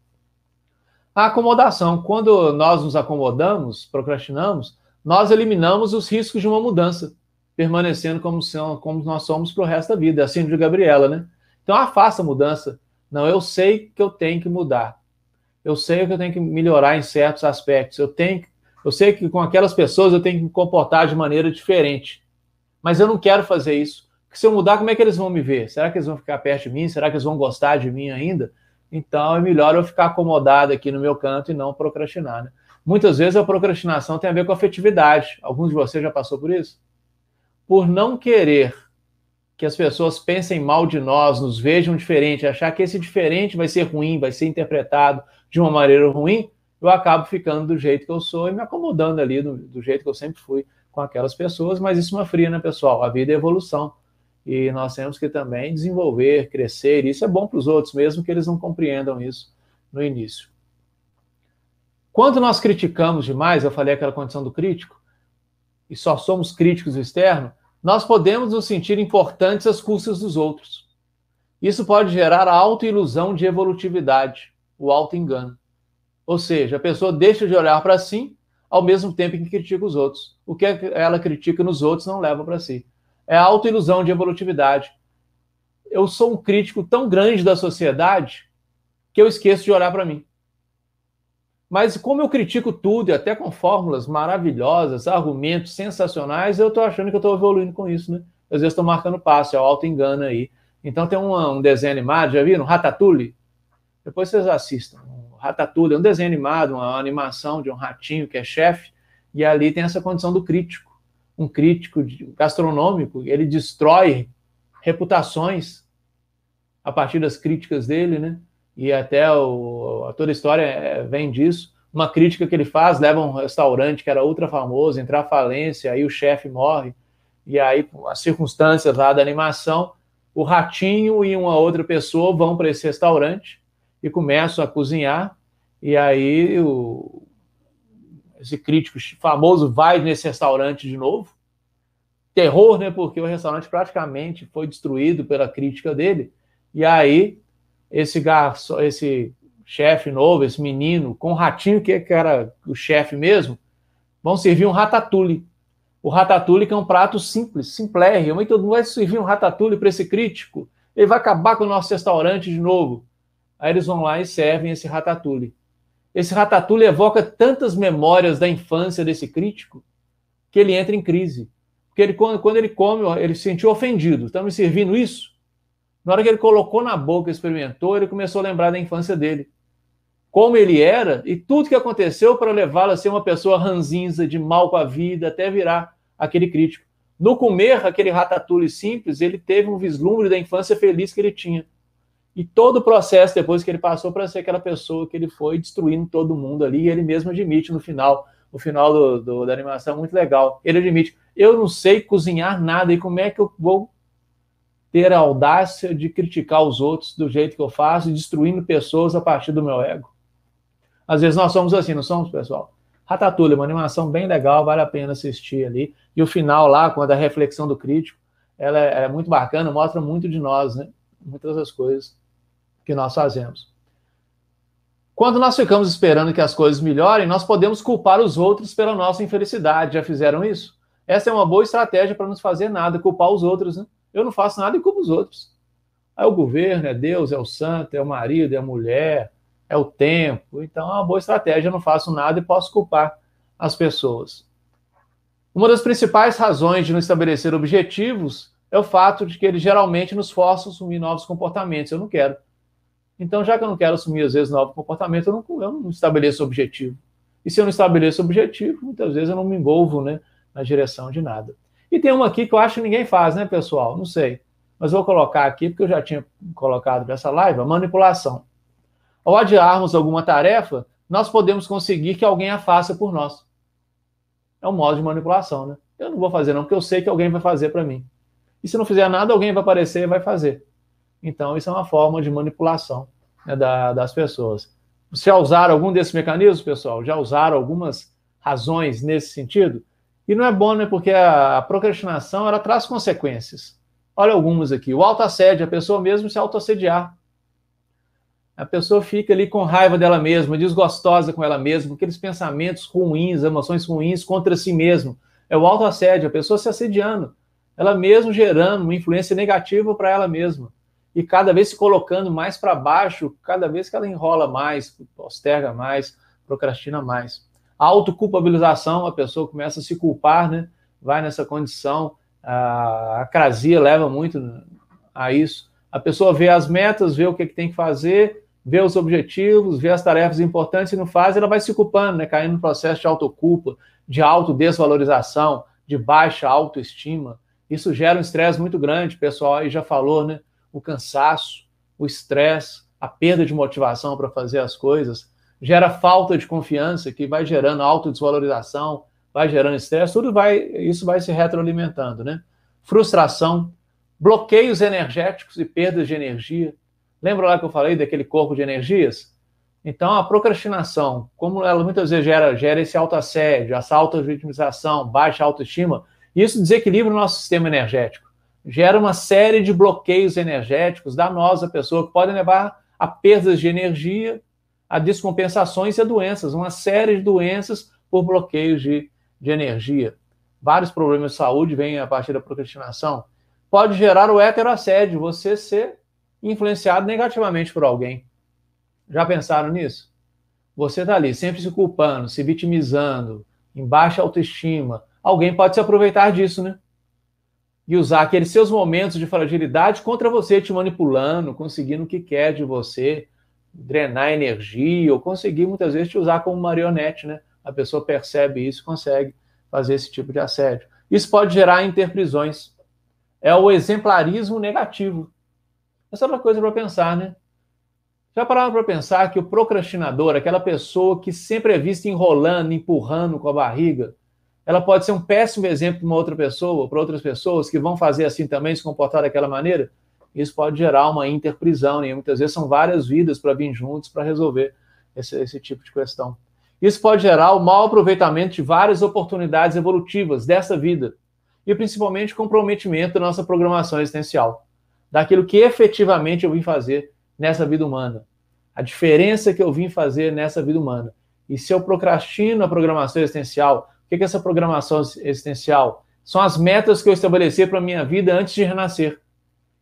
A acomodação. Quando nós nos acomodamos, procrastinamos, nós eliminamos os riscos de uma mudança, permanecendo como, são, como nós somos para o resto da vida. É assim de Gabriela, né? Então, afasta a mudança. Não, eu sei que eu tenho que mudar. Eu sei que eu tenho que melhorar em certos aspectos. Eu tenho, eu sei que com aquelas pessoas eu tenho que me comportar de maneira diferente. Mas eu não quero fazer isso. Porque se eu mudar, como é que eles vão me ver? Será que eles vão ficar perto de mim? Será que eles vão gostar de mim ainda? Então é melhor eu ficar acomodado aqui no meu canto e não procrastinar. Né? Muitas vezes a procrastinação tem a ver com afetividade. Alguns de vocês já passou por isso? Por não querer que as pessoas pensem mal de nós, nos vejam diferente, achar que esse diferente vai ser ruim, vai ser interpretado de uma maneira ruim, eu acabo ficando do jeito que eu sou e me acomodando ali do, do jeito que eu sempre fui com aquelas pessoas, mas isso é fria, né, pessoal? A vida é evolução e nós temos que também desenvolver, crescer. Isso é bom para os outros, mesmo que eles não compreendam isso no início. Quando nós criticamos demais, eu falei aquela condição do crítico, e só somos críticos externos, nós podemos nos sentir importantes às custas dos outros. Isso pode gerar a autoilusão de evolutividade, o auto-engano. Ou seja, a pessoa deixa de olhar para si ao mesmo tempo que critica os outros. O que ela critica nos outros não leva para si é a autoilusão de evolutividade. Eu sou um crítico tão grande da sociedade que eu esqueço de olhar para mim. Mas como eu critico tudo, e até com fórmulas maravilhosas, argumentos sensacionais, eu estou achando que eu estou evoluindo com isso, né? Às vezes estou marcando passo, é o auto-engano aí. Então tem um, um, desenho animado, já viram? Ratatouille? Depois vocês assistam. Ratatouille é um desenho animado, uma animação de um ratinho que é chefe, e ali tem essa condição do crítico. Um crítico gastronômico, ele destrói reputações a partir das críticas dele, né? E até o, toda a história é, vem disso. Uma crítica que ele faz leva um restaurante que era ultra famoso, entrar à falência, aí o chefe morre, e aí as circunstâncias lá da animação, o ratinho e uma outra pessoa vão para esse restaurante e começam a cozinhar, e aí o, esse crítico famoso vai nesse restaurante de novo. Terror, né? Porque o restaurante praticamente foi destruído pela crítica dele. E aí, esse garçom, esse chefe novo, esse menino, com o ratinho, que era o chefe mesmo, vão servir um ratatouille. O ratatouille que é um prato simples, simplérrimo. Mas todo mundo vai servir um ratatouille para esse crítico. Ele vai acabar com o nosso restaurante de novo. Aí eles vão lá e servem esse ratatouille. Esse ratatouille evoca tantas memórias da infância desse crítico que ele entra em crise. Porque ele, quando ele come, ele se sentiu ofendido. Estão me servindo isso? Na hora que ele colocou na boca experimentou, ele começou a lembrar da infância dele. Como ele era e tudo que aconteceu para levá-lo a ser uma pessoa ranzinza, de mal com a vida, até virar aquele crítico. No comer aquele ratatouille simples, ele teve um vislumbre da infância feliz que ele tinha. E todo o processo depois que ele passou para ser aquela pessoa que ele foi destruindo todo mundo ali, ele mesmo admite no final, no final do, do, da animação, muito legal. Ele admite: eu não sei cozinhar nada, e como é que eu vou ter a audácia de criticar os outros do jeito que eu faço, destruindo pessoas a partir do meu ego? Às vezes nós somos assim, não somos, pessoal? Ratatouille, uma animação bem legal, vale a pena assistir ali. E o final lá, quando a reflexão do crítico, ela é, é muito bacana, mostra muito de nós, né? Muitas das coisas que nós fazemos. Quando nós ficamos esperando que as coisas melhorem, nós podemos culpar os outros pela nossa infelicidade. Já fizeram isso? Essa é uma boa estratégia para não fazer nada, culpar os outros. Né? Eu não faço nada e culpo os outros. É o governo, é Deus, é o santo, é o marido, é a mulher, é o tempo. Então é uma boa estratégia. Eu não faço nada e posso culpar as pessoas. Uma das principais razões de não estabelecer objetivos é o fato de que eles geralmente nos forçam a assumir novos comportamentos. Eu não quero. Então, já que eu não quero assumir, às vezes, novo comportamento, eu não, eu não estabeleço objetivo. E se eu não estabeleço objetivo, muitas vezes eu não me envolvo né, na direção de nada. E tem uma aqui que eu acho que ninguém faz, né, pessoal? Não sei. Mas vou colocar aqui, porque eu já tinha colocado nessa live, a manipulação. Ao adiarmos alguma tarefa, nós podemos conseguir que alguém a faça por nós. É um modo de manipulação, né? Eu não vou fazer, não, porque eu sei que alguém vai fazer para mim. E se não fizer nada, alguém vai aparecer e vai fazer. Então, isso é uma forma de manipulação né, da, das pessoas. Já usaram algum desses mecanismos, pessoal? Já usaram algumas razões nesse sentido? E não é bom, né? Porque a, procrastinação ela traz consequências. Olha algumas aqui. O autoassédio, a pessoa mesmo se autoassediar. A pessoa fica ali com raiva dela mesma, desgostosa com ela mesma, aqueles pensamentos ruins, emoções ruins contra si mesmo. É o autoassédio, a pessoa se assediando, ela mesma gerando uma influência negativa para ela mesma e cada vez se colocando mais para baixo, cada vez que ela enrola mais, posterga mais, procrastina mais. A autoculpabilização, a pessoa começa a se culpar, né? vai nessa condição, a acrasia leva muito a isso. A pessoa vê as metas, vê o que, que tem que fazer, vê os objetivos, vê as tarefas importantes e não faz, ela vai se culpando, né? caindo no processo de autoculpa, de autodesvalorização, de baixa autoestima. Isso gera um estresse muito grande, pessoal aí já falou, né? O cansaço, o estresse, a perda de motivação para fazer as coisas, gera falta de confiança, que vai gerando autodesvalorização, vai gerando estresse, tudo vai, isso vai se retroalimentando, né? Frustração, bloqueios energéticos e perdas de energia. Lembra lá que eu falei daquele corpo de energias? Então, a procrastinação, como ela muitas vezes gera, gera esse autoassédio, essa auto-vitimização, baixa autoestima, isso desequilibra o nosso sistema energético gera uma série de bloqueios energéticos danosos à pessoa, que podem levar a perdas de energia, a descompensações e a doenças, uma série de doenças por bloqueios de, de energia. Vários problemas de saúde vêm a partir da procrastinação. Pode gerar o heteroassédio, você ser influenciado negativamente por alguém. Já pensaram nisso? você está ali sempre se culpando, se vitimizando, em baixa autoestima, alguém pode se aproveitar disso, né? E usar aqueles seus momentos de fragilidade contra você, te manipulando, conseguindo o que quer de você, drenar energia, ou conseguir muitas vezes te usar como marionete, né? A pessoa percebe isso, consegue fazer esse tipo de assédio. Isso pode gerar interprisões. É o exemplarismo negativo. Essa é outra coisa para pensar, né? Já pararam para pensar que o procrastinador, aquela pessoa que sempre é vista enrolando, empurrando com a barriga, ela pode ser um péssimo exemplo para uma outra pessoa, para outras pessoas que vão fazer assim também, se comportar daquela maneira? Isso pode gerar uma interprisão, né? muitas vezes são várias vidas para vir juntos para resolver esse, esse tipo de questão. Isso pode gerar o mau aproveitamento de várias oportunidades evolutivas dessa vida e principalmente comprometimento da nossa programação existencial, daquilo que efetivamente eu vim fazer nessa vida humana, a diferença que eu vim fazer nessa vida humana. E se eu procrastino a programação existencial, que é essa programação existencial? São as metas que eu estabeleci para a minha vida antes de renascer,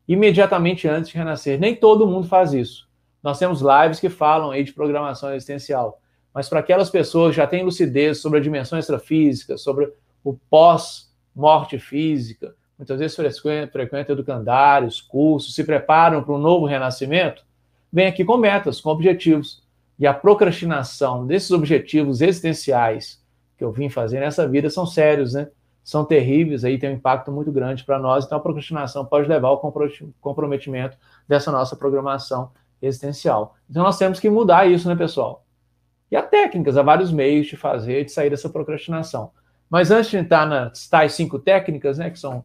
imediatamente antes de renascer. Nem todo mundo faz isso. Nós temos lives que falam aí de programação existencial mas para aquelas pessoas que já têm lucidez sobre a dimensão extrafísica, sobre o pós-morte física, muitas vezes frequentam, educandários, cursos, se preparam para um novo renascimento, vem aqui com metas, com objetivos. E a procrastinação desses objetivos existenciais que eu vim fazer nessa vida são sérios, né? São terríveis, aí tem um impacto muito grande para nós. Então, a procrastinação pode levar ao comprometimento dessa nossa programação existencial. Então, nós temos que mudar isso, né, pessoal? E há técnicas, há vários meios de fazer, de sair dessa procrastinação. Mas antes de entrar nas tais cinco técnicas, né, que são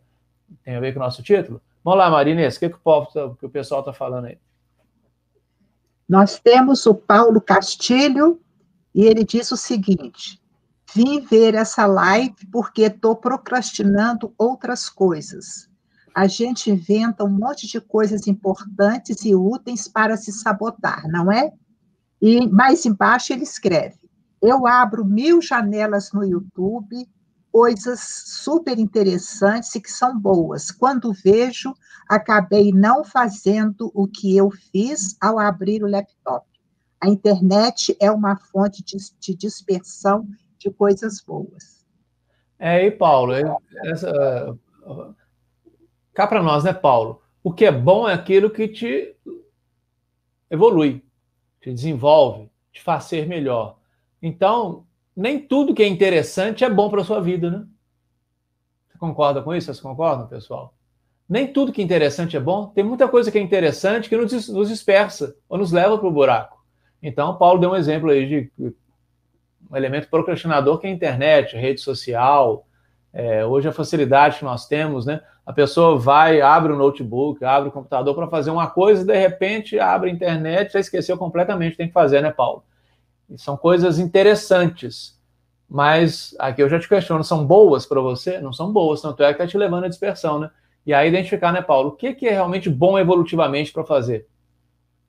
tem a ver com o nosso título, vamos lá, Marinês, o que, que, o, povo, tá, que o pessoal está falando aí? Nós temos o Paulo Castilho, e ele diz o seguinte: vim ver essa live porque estou procrastinando outras coisas. A gente inventa um monte de coisas importantes e úteis para se sabotar, não é? E mais embaixo ele escreve: Eu abro mil janelas no YouTube, coisas super interessantes e que são boas. Quando vejo, acabei não fazendo o que eu fiz ao abrir o laptop. A internet é uma fonte de, de dispersão de coisas boas. É, e Paulo, essa, cá para nós, né, Paulo? O que é bom é aquilo que te evolui te desenvolve, te faz ser melhor. Então, nem tudo que é interessante é bom para sua vida, né? Você concorda com isso? Vocês concordam, pessoal? Nem tudo que é interessante é bom. Tem muita coisa que é interessante que nos, nos dispersa ou nos leva para o buraco. Então, Paulo deu um exemplo aí de um elemento procrastinador que é a internet, rede social. É, hoje a facilidade que nós temos, né? A pessoa vai, abre o notebook, abre o computador para fazer uma coisa e de repente abre a internet, já esqueceu completamente tem que fazer, né, Paulo? E são coisas interessantes, mas aqui eu já te questiono, são boas para você? Não são boas, tanto é que está te levando à dispersão, né? E aí identificar, né, Paulo, o que, que é realmente bom evolutivamente para fazer?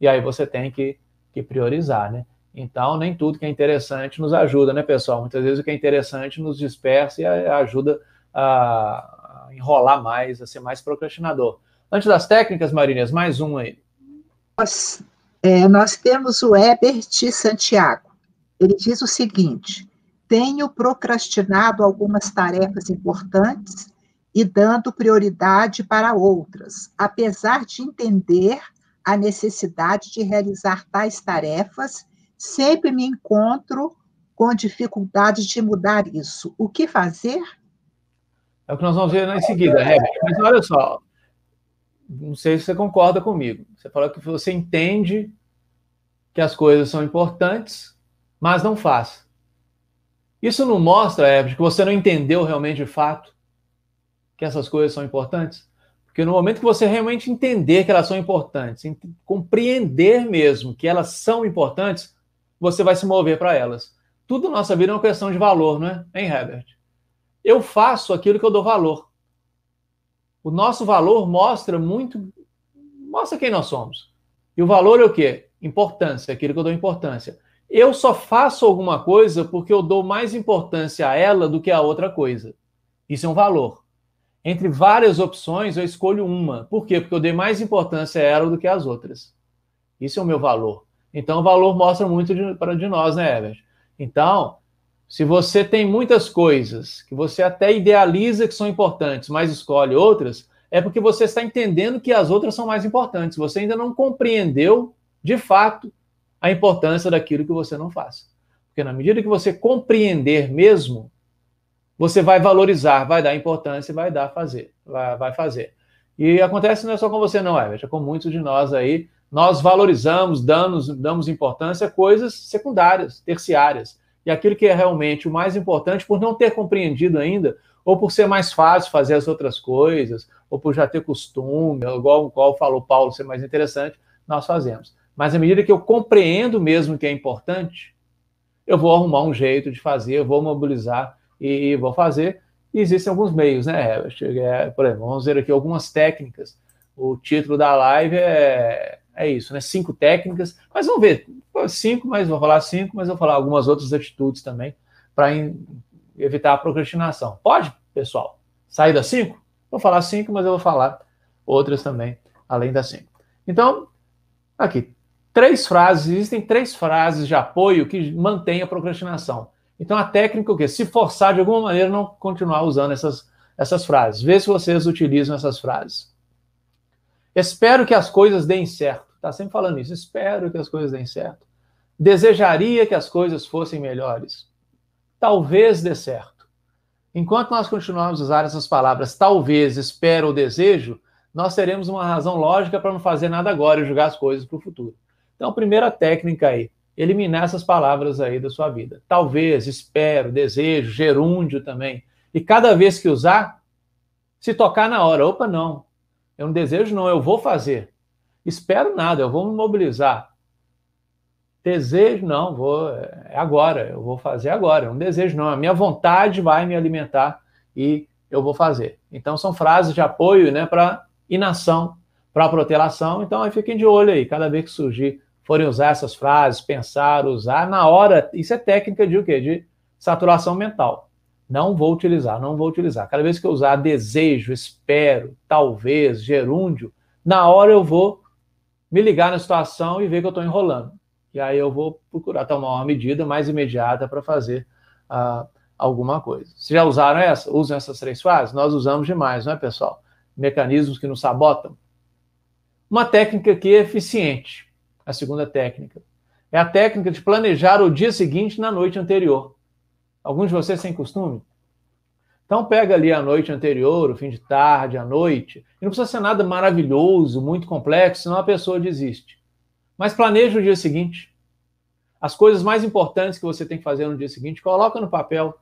E aí você tem que, que priorizar, né? Então, nem tudo que é interessante nos ajuda, né, pessoal? Muitas vezes o que é interessante nos dispersa e ajuda a, enrolar mais, a ser mais procrastinador. Antes das técnicas, Marinês, mais um aí. Nós, é, nós temos o Ebert Santiago. Ele diz o seguinte: tenho procrastinado algumas tarefas importantes e dando prioridade para outras, apesar de entender a necessidade de realizar tais tarefas, sempre me encontro com dificuldade de mudar isso. O que fazer? É o que nós vamos ver em seguida, Herbert. Mas olha só, não sei se você concorda comigo. Você falou que você entende que as coisas são importantes, mas não faz. Isso não mostra, Herbert, que você não entendeu realmente de fato que essas coisas são importantes? Porque no momento que você realmente entender que elas são importantes, compreender mesmo que elas são importantes, você vai se mover para elas. Tudo na nossa vida é uma questão de valor, não é? Hein, Herbert? eu faço aquilo que eu dou valor. O nosso valor mostra muito, mostra quem nós somos. E o valor é o quê? Importância, aquilo que eu dou importância. Eu só faço alguma coisa porque eu dou mais importância a ela do que a outra coisa. Isso é um valor. Entre várias opções, eu escolho uma. Por quê? Porque eu dei mais importância a ela do que às outras. Isso é o meu valor. Então, o valor mostra muito de, para de nós, né, Herbert? Então, se você tem muitas coisas que você até idealiza que são importantes, mas escolhe outras, é porque você está entendendo que as outras são mais importantes. Você ainda não compreendeu, de fato, a importância daquilo que você não faz. Porque na medida que você compreender mesmo, você vai valorizar, vai dar importância vai dar fazer, vai, vai fazer. E acontece não é só com você, não, Everett, é com muitos de nós aí. Nós valorizamos, damos, damos importância a coisas secundárias, terciárias. E aquilo que é realmente o mais importante, por não ter compreendido ainda, ou por ser mais fácil fazer as outras coisas, ou por já ter costume, igual, igual falou Paulo, ser mais interessante, nós fazemos. Mas à medida que eu compreendo mesmo que é importante, eu vou arrumar um jeito de fazer, eu vou mobilizar e vou fazer. E existem alguns meios, né, Herbert? É, por exemplo, vamos ver aqui algumas técnicas. O título da live é, é isso, né? Cinco técnicas. Mas vamos ver, cinco, mas vou falar cinco, mas vou falar algumas outras atitudes também para evitar a procrastinação. Pode, pessoal? Sair das cinco? Vou falar cinco, mas eu vou falar outras também, além das cinco. Então, aqui, três frases, existem três frases de apoio que mantêm a procrastinação. Então, a técnica é o quê? Se forçar de alguma maneira não continuar usando essas, essas frases. Vê se vocês utilizam essas frases. Espero que as coisas deem certo. Está sempre falando isso. Espero que as coisas deem certo. Desejaria que as coisas fossem melhores. Talvez dê certo. Enquanto nós continuarmos a usar essas palavras talvez, espero ou desejo, nós teremos uma razão lógica para não fazer nada agora e jogar as coisas para o futuro. Então, primeira técnica aí, eliminar essas palavras aí da sua vida. Talvez, espero, desejo, gerúndio também. E cada vez que usar, se tocar na hora, opa, não. Eu não desejo, não, eu vou fazer. Espero nada, eu vou me mobilizar. Desejo, não, vou, é agora, eu vou fazer agora. Eu não desejo, não. A minha vontade vai me alimentar e eu vou fazer. Então, são frases de apoio né, para inação, para protelação. Então, aí fiquem de olho aí, cada vez que surgir forem usar essas frases, pensar, usar, na hora, isso é técnica de o quê? De saturação mental. Não vou utilizar, não vou utilizar. Cada vez que eu usar desejo, espero, talvez, gerúndio, na hora eu vou me ligar na situação e ver que eu estou enrolando. E aí eu vou procurar tomar uma medida mais imediata para fazer uh, alguma coisa. Vocês já usaram essa? Usam essas três frases? Nós usamos demais, não é, pessoal? Mecanismos que nos sabotam. Uma técnica que é eficiente a segunda técnica. É a técnica de planejar o dia seguinte na noite anterior. Alguns de vocês têm costume? Então pega ali a noite anterior, o fim de tarde, a noite. E não precisa ser nada maravilhoso, muito complexo, senão a pessoa desiste. Mas planeja o dia seguinte. As coisas mais importantes que você tem que fazer no dia seguinte, coloca no papel.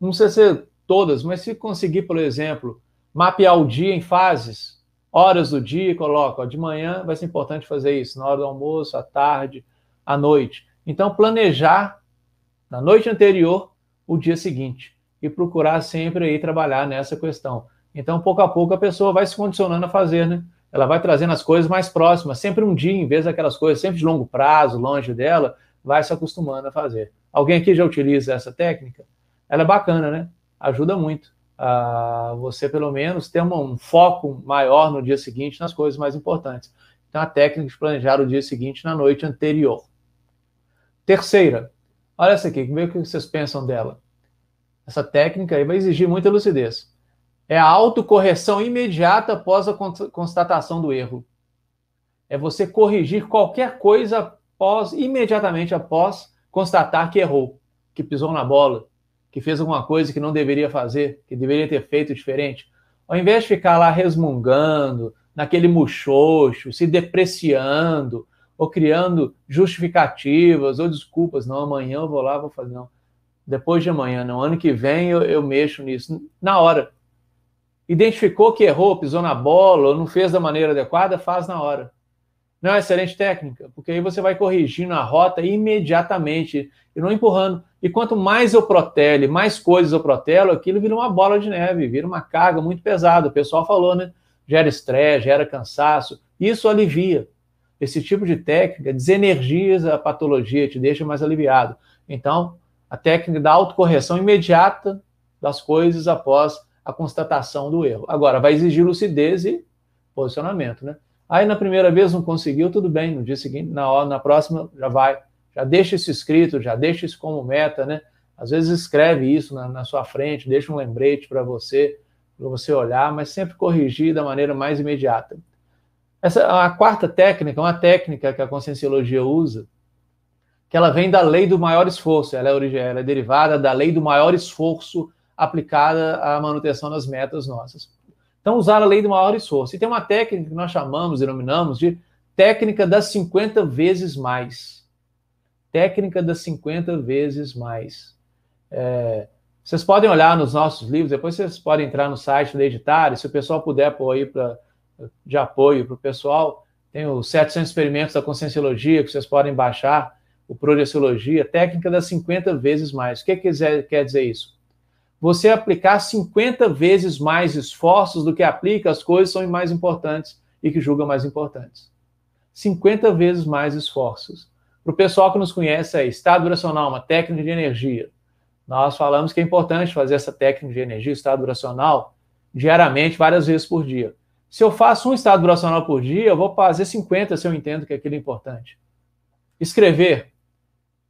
Não precisa ser todas, mas se conseguir, por exemplo, mapear o dia em fases, horas do dia, coloca, de manhã vai ser importante fazer isso, na hora do almoço, à tarde, à noite. Então, planejar na noite anterior o dia seguinte e procurar sempre aí trabalhar nessa questão. Então, pouco a pouco, a pessoa vai se condicionando a fazer, né? Ela vai trazendo as coisas mais próximas, sempre um dia, em vez daquelas coisas sempre de longo prazo, longe dela, vai se acostumando a fazer. Alguém aqui já utiliza essa técnica? Ela é bacana, né? Ajuda muito uh, você pelo menos ter um foco maior no dia seguinte nas coisas mais importantes. Então, a técnica de planejar o dia seguinte na noite anterior. Terceira, olha essa aqui, vê o que vocês pensam dela. Essa técnica aí vai exigir muita lucidez. É a autocorreção imediata após a constatação do erro. É você corrigir qualquer coisa após, imediatamente após constatar que errou, que pisou na bola, que fez alguma coisa que não deveria fazer, que deveria ter feito diferente, ao invés de ficar lá resmungando, naquele muxoxo, se depreciando, ou criando justificativas ou desculpas, não, amanhã eu vou lá, vou fazer, não. Depois de amanhã, não, ano que vem eu, eu mexo nisso. Na hora. Identificou que errou, pisou na bola, ou não fez da maneira adequada, faz na hora. Não é uma excelente técnica, porque aí você vai corrigindo a rota imediatamente e não empurrando. E quanto mais eu protele, mais coisas eu protelo, aquilo vira uma bola de neve, vira uma carga muito pesada. O pessoal falou, né? Gera estresse, gera cansaço. Isso alivia. Esse tipo de técnica desenergiza a patologia, te deixa mais aliviado. Então, a técnica da autocorreção imediata das coisas após a constatação do erro. Agora, vai exigir lucidez e posicionamento, né? Aí na primeira vez não conseguiu, tudo bem, no dia seguinte, na hora, na próxima já vai. Já deixa isso escrito, já deixa isso como meta, né? Às vezes escreve isso na, na sua frente, deixa um lembrete para você, para você olhar, mas sempre corrigir da maneira mais imediata. Essa a quarta técnica, uma técnica que a conscienciologia usa, que ela vem da lei do maior esforço, ela é, ela é derivada da lei do maior esforço aplicada à manutenção das metas nossas. Então, usar a lei do maior esforço. E tem uma técnica que nós chamamos, denominamos de técnica das 50 vezes mais. Técnica das 50 vezes mais. É, vocês podem olhar nos nossos livros, depois vocês podem entrar no site da Editário, se o pessoal puder pôr aí pra, de apoio para o pessoal, tem os 700 experimentos da Conscienciologia que vocês podem baixar, o Projeciologia, técnica das 50 vezes mais. O que quer dizer isso? Você aplicar 50 vezes mais esforços do que aplica as coisas são mais importantes e que julga mais importantes. 50 vezes mais esforços. Para o pessoal que nos conhece aí, estado vibracional, uma técnica de energia. Nós falamos que é importante fazer essa técnica de energia, estado vibracional, diariamente, várias vezes por dia. Se eu faço um estado vibracional por dia, eu vou fazer 50 se eu entendo que aquilo é importante. Escrever.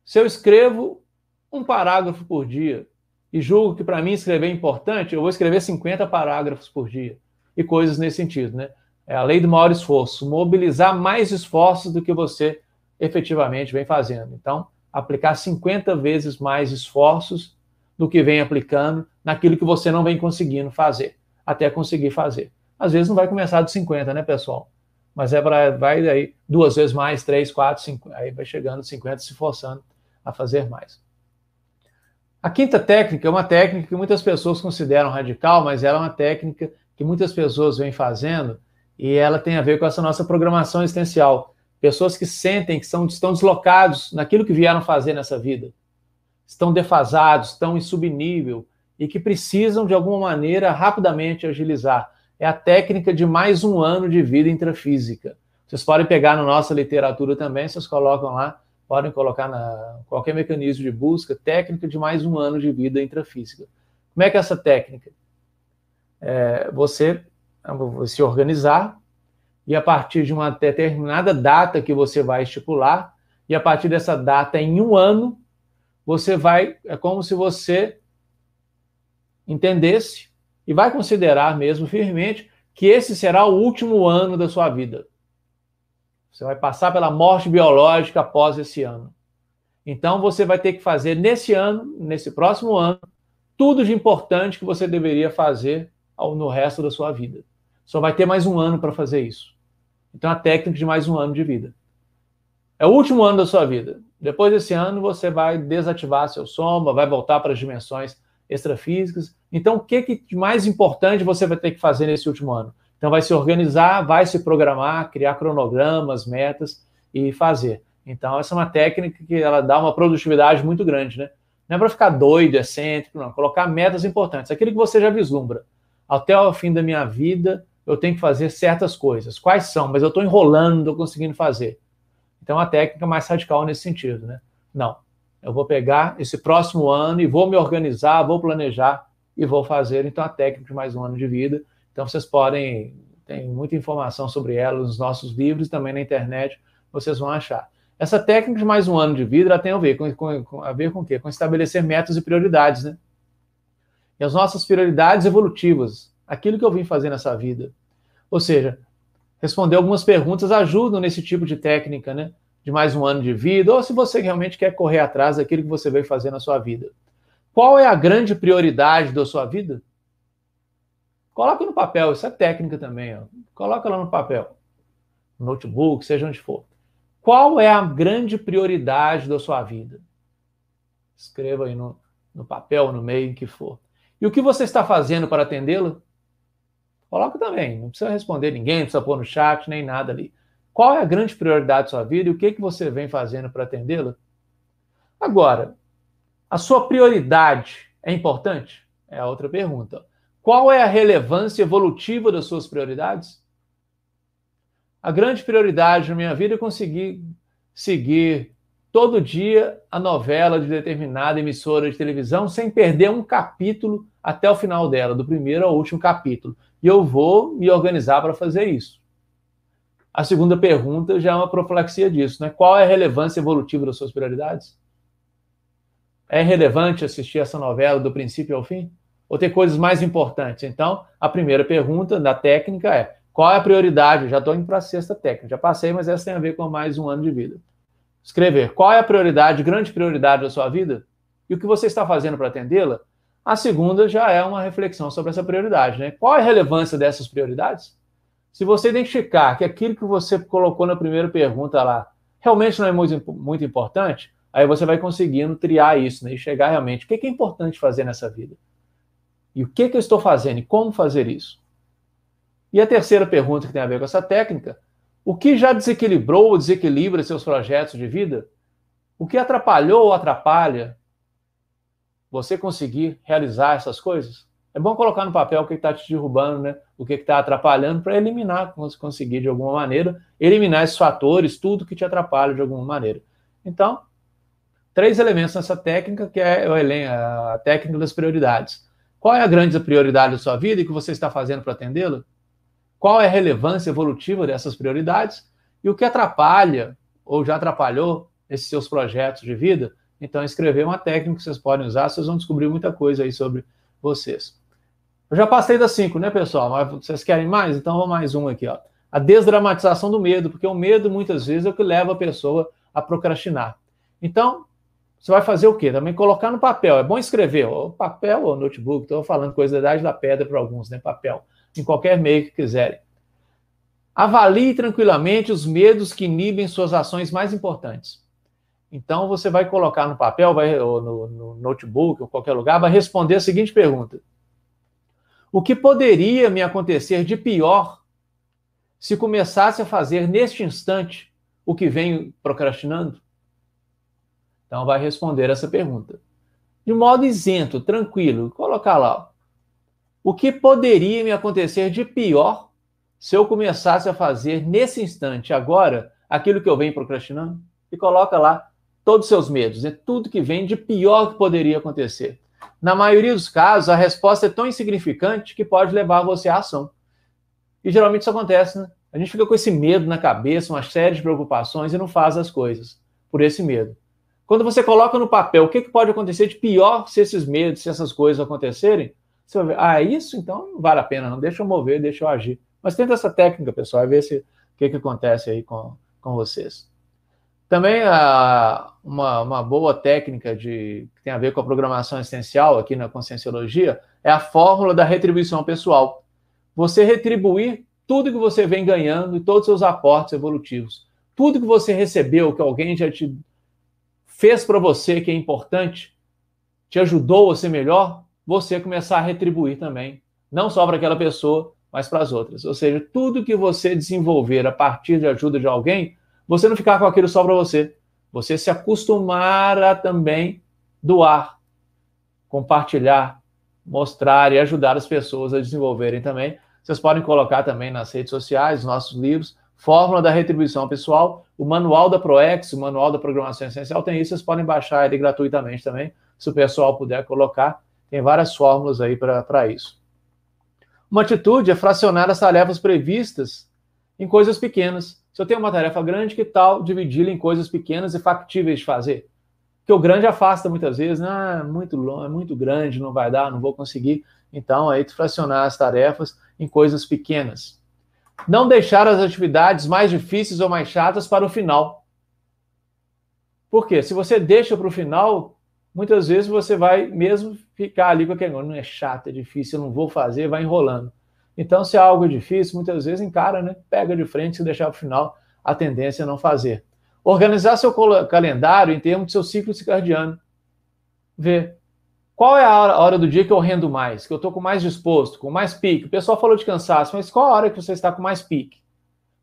Se eu escrevo um parágrafo por dia e julgo que para mim escrever é importante, eu vou escrever 50 parágrafos por dia. E coisas nesse sentido, né? É a lei do maior esforço, mobilizar mais esforços do que você efetivamente vem fazendo. Então, aplicar 50 vezes mais esforços do que vem aplicando naquilo que você não vem conseguindo fazer, até conseguir fazer. Às vezes não vai começar de 50, né, pessoal? Mas é para vai aí duas vezes mais, três, quatro, cinco, aí vai chegando 50, se forçando a fazer mais. A quinta técnica é uma técnica que muitas pessoas consideram radical, mas ela é uma técnica que muitas pessoas vêm fazendo e ela tem a ver com essa nossa programação existencial pessoas que sentem que são, estão deslocados naquilo que vieram fazer nessa vida, estão defasados, estão em subnível e que precisam, de alguma maneira, rapidamente agilizar. É a técnica de mais um ano de vida intrafísica. Vocês podem pegar na nossa literatura também, vocês colocam lá, podem colocar na qualquer mecanismo de busca, técnica de mais um ano de vida intrafísica. Como é que é essa técnica? É você se organizar, e a partir de uma determinada data que você vai estipular, e a partir dessa data, em um ano, você vai. É como se você entendesse e vai considerar mesmo firmemente que esse será o último ano da sua vida. Você vai passar pela morte biológica após esse ano. Então você vai ter que fazer nesse ano, nesse próximo ano, tudo de importante que você deveria fazer no resto da sua vida. Só vai ter mais um ano para fazer isso. Então, a técnica de mais um ano de vida. É o último ano da sua vida. Depois desse ano, você vai desativar seu soma, vai voltar para as dimensões extrafísicas. Então, o que, que mais importante você vai ter que fazer nesse último ano? Então, vai se organizar, vai se programar, criar cronogramas, metas e fazer. Então, essa é uma técnica que ela dá uma produtividade muito grande, né? Não é para ficar doido, excêntrico, não. Colocar metas importantes. Aquilo que você já vislumbra. Até o fim da minha vida, eu tenho que fazer certas coisas. Quais são? Mas eu estou enrolando, estou conseguindo fazer. Então, a técnica mais radical nesse sentido, né? Não. Eu vou pegar esse próximo ano e vou me organizar, vou planejar e vou fazer. Então, a técnica de mais um ano de vida. Então, vocês podem, tem muita informação sobre ela nos nossos livros, também na internet, vocês vão achar. Essa técnica de mais um ano de vida ela tem a ver com, com, a ver com o quê? Com estabelecer metas e prioridades, né? E as nossas prioridades evolutivas, aquilo que eu vim fazer nessa vida. Ou seja, responder algumas perguntas ajudam nesse tipo de técnica, né? De mais um ano de vida, ou se você realmente quer correr atrás daquilo que você veio fazer na sua vida. Qual é a grande prioridade da sua vida? Coloca no papel, isso é técnica também, ó. Coloca lá no papel. No notebook, seja onde for. Qual é a grande prioridade da sua vida? Escreva aí no, no papel, no meio, em que for. E o que você está fazendo para atendê-la? Coloca também, não precisa responder ninguém, não precisa pôr no chat, nem nada ali. Qual é a grande prioridade da sua vida e o que, que você vem fazendo para atendê-la? Agora, a sua prioridade é importante? É a outra pergunta. Qual é a relevância evolutiva das suas prioridades? A grande prioridade na minha vida é conseguir seguir todo dia a novela de determinada emissora de televisão sem perder um capítulo até o final dela, do primeiro ao último capítulo. E eu vou me organizar para fazer isso. A segunda pergunta já é uma profilaxia disso, né? Qual é a relevância evolutiva das suas prioridades? É relevante assistir essa novela do princípio ao fim? Ou ter coisas mais importantes? Então, a primeira pergunta da técnica é: qual é a prioridade? Já estou indo para a sexta técnica, já passei, mas essa tem a ver com mais um ano de vida. Escrever qual é a prioridade, grande prioridade da sua vida e o que você está fazendo para atendê-la. A segunda já é uma reflexão sobre essa prioridade, né? Qual é a relevância dessas prioridades? Se você identificar que aquilo que você colocou na primeira pergunta lá realmente não é muito, muito importante, aí você vai conseguindo triar isso né, e chegar realmente o que é importante fazer nessa vida. E o que, que eu estou fazendo e como fazer isso. E a terceira pergunta que tem a ver com essa técnica: o que já desequilibrou ou desequilibra seus projetos de vida? O que atrapalhou ou atrapalha você conseguir realizar essas coisas? É bom colocar no papel o que está te derrubando, né? o que está atrapalhando, para eliminar, conseguir de alguma maneira, eliminar esses fatores, tudo que te atrapalha de alguma maneira. Então, três elementos nessa técnica, que é a técnica das prioridades. Qual é a grande prioridade da sua vida e o que você está fazendo para atendê-la? Qual é a relevância evolutiva dessas prioridades? E o que atrapalha ou já atrapalhou esses seus projetos de vida? Então, escrever uma técnica que vocês podem usar, vocês vão descobrir muita coisa aí sobre vocês. Eu já passei das cinco, né, pessoal? Mas vocês querem mais? Então vou mais um aqui, ó. A desdramatização do medo, porque o medo muitas vezes é o que leva a pessoa a procrastinar. Então, você vai fazer o quê? Também colocar no papel. É bom escrever, ou papel ou notebook. Estou falando coisa da idade da pedra para alguns, né? Papel. Em qualquer meio que quiserem. Avalie tranquilamente os medos que inibem suas ações mais importantes. Então, você vai colocar no papel, vai, ou no, no notebook, ou qualquer lugar, vai responder a seguinte pergunta: o que poderia me acontecer de pior se começasse a fazer neste instante o que venho procrastinando? Então vai responder essa pergunta. De modo isento, tranquilo, colocar lá. O que poderia me acontecer de pior se eu começasse a fazer nesse instante, agora, aquilo que eu venho procrastinando? E coloca lá todos os seus medos, né? tudo que vem de pior que poderia acontecer. Na maioria dos casos, a resposta é tão insignificante que pode levar você à ação. E geralmente isso acontece, né? A gente fica com esse medo na cabeça, uma série de preocupações e não faz as coisas por esse medo. Quando você coloca no papel o que, pode acontecer de pior se esses medos, se essas coisas acontecerem, você vai ver, ah, isso então não vale a pena, não. Deixa eu mover, deixa eu agir. Mas tenta essa técnica, pessoal, e ver se, o que, que acontece aí com, com vocês. Também a, uma, uma boa técnica de, que tem a ver com a programação essencial aqui na Conscienciologia é a fórmula da retribuição pessoal. Você retribuir tudo que você vem ganhando e todos os seus aportes evolutivos. Tudo que você recebeu, que alguém já te fez para você que é importante, te ajudou a ser melhor, você começar a retribuir também. Não só para aquela pessoa, mas para as outras. Ou seja, tudo que você desenvolver a partir de ajuda de alguém, você não ficar com aquilo só para você. Você se acostumar a também doar, compartilhar, mostrar e ajudar as pessoas a desenvolverem também. Vocês podem colocar também nas redes sociais, nossos livros, Fórmula da Retribuição Pessoal, o Manual da ProEx, o Manual da Programação Essencial, tem isso, vocês podem baixar ele gratuitamente também, se o pessoal puder colocar. Tem várias fórmulas aí para isso. Uma atitude é fracionar as tarefas previstas em coisas pequenas. Se eu tenho uma tarefa grande, que tal dividi-la em coisas pequenas e factíveis de fazer? Porque o grande afasta muitas vezes, ah, é muito longe, é muito grande, não vai dar, não vou conseguir. Então, aí fracionar as tarefas em coisas pequenas. Não deixar as atividades mais difíceis ou mais chatas para o final. Por quê? Se você deixa para o final, muitas vezes você vai mesmo ficar ali com aquele, não é chato, é difícil, eu não vou fazer, vai enrolando. Então, se é algo difícil, muitas vezes encara, né? Pega de frente, se deixar para o final, a tendência é não fazer. Organizar seu calendário em termos de seu ciclo circadiano. Ver qual é a hora, a hora, do dia que eu rendo mais, que eu estou com mais disposto, com mais pique. O pessoal falou de cansaço, mas qual a hora que você está com mais pique?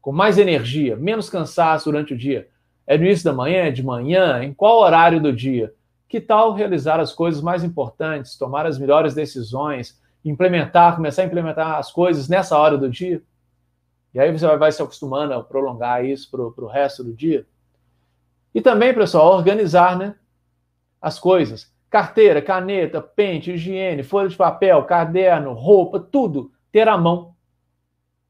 Com mais energia, menos cansaço durante o dia? É no início da manhã, é de manhã? Em qual horário do dia? Que tal realizar as coisas mais importantes, tomar as melhores decisões, implementar, começar a implementar as coisas nessa hora do dia. E aí você vai se acostumando a prolongar isso para o resto do dia. E também, pessoal, organizar né, as coisas. Carteira, caneta, pente, higiene, folha de papel, caderno, roupa, tudo ter à mão.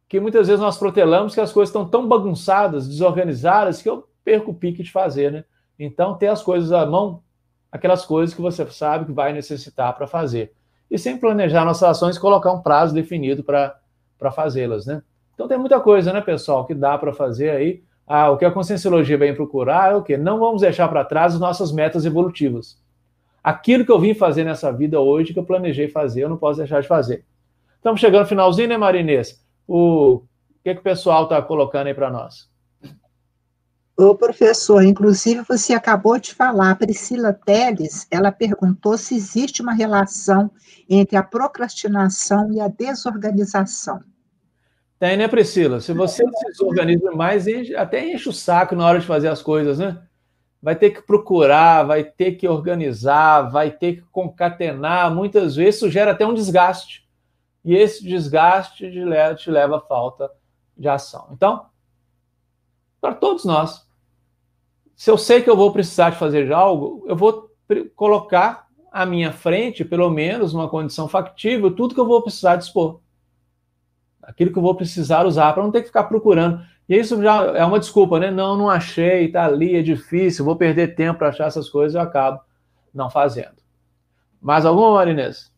que muitas vezes nós protelamos que as coisas estão tão bagunçadas, desorganizadas, que eu perco o pique de fazer, né? Então, ter as coisas à mão, aquelas coisas que você sabe que vai necessitar para fazer. E sempre planejar nossas ações colocar um prazo definido para fazê-las, né? Então, tem muita coisa, né, pessoal, que dá para fazer aí. Ah, o que a conscienciologia vem procurar é o quê? Não vamos deixar para trás as nossas metas evolutivas. Aquilo que eu vim fazer nessa vida hoje, que eu planejei fazer, eu não posso deixar de fazer. Estamos chegando no finalzinho, né, Marinês? O que, que o pessoal está colocando aí para nós? Ô, professor, inclusive você acabou de falar, Priscila Teles, ela perguntou se existe uma relação entre a procrastinação e a desorganização. Tem, né, Priscila? Se você se desorganiza mais, até enche o saco na hora de fazer as coisas, né? Vai ter que procurar, vai ter que organizar, vai ter que concatenar. Muitas vezes isso gera até um desgaste. E esse desgaste te leva à falta de ação. Então, para todos nós, se eu sei que eu vou precisar de fazer algo, eu vou colocar à minha frente, pelo menos, uma condição factível, tudo que eu vou precisar dispor. Aquilo que eu vou precisar usar, para não ter que ficar procurando. E isso já é uma desculpa, né? Não, não achei, está ali, é difícil, vou perder tempo para achar essas coisas, eu acabo não fazendo. Mais alguma, Marinês?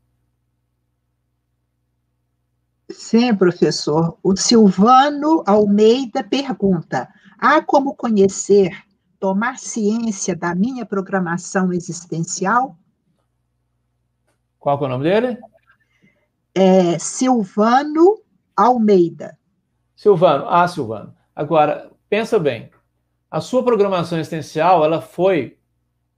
Sim, professor. O Silvano Almeida pergunta: há como conhecer, tomar ciência da minha programação existencial? Qual é o nome dele? É Silvano Almeida. Silvano, ah, Silvano. Agora, pensa bem. A sua programação existencial, ela foi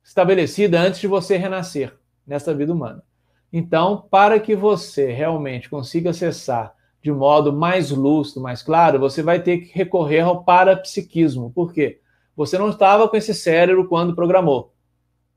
estabelecida antes de você renascer nesta vida humana. Então, para que você realmente consiga acessar de modo mais lúcido, mais claro, você vai ter que recorrer ao parapsiquismo. Por quê? Você não estava com esse cérebro quando programou.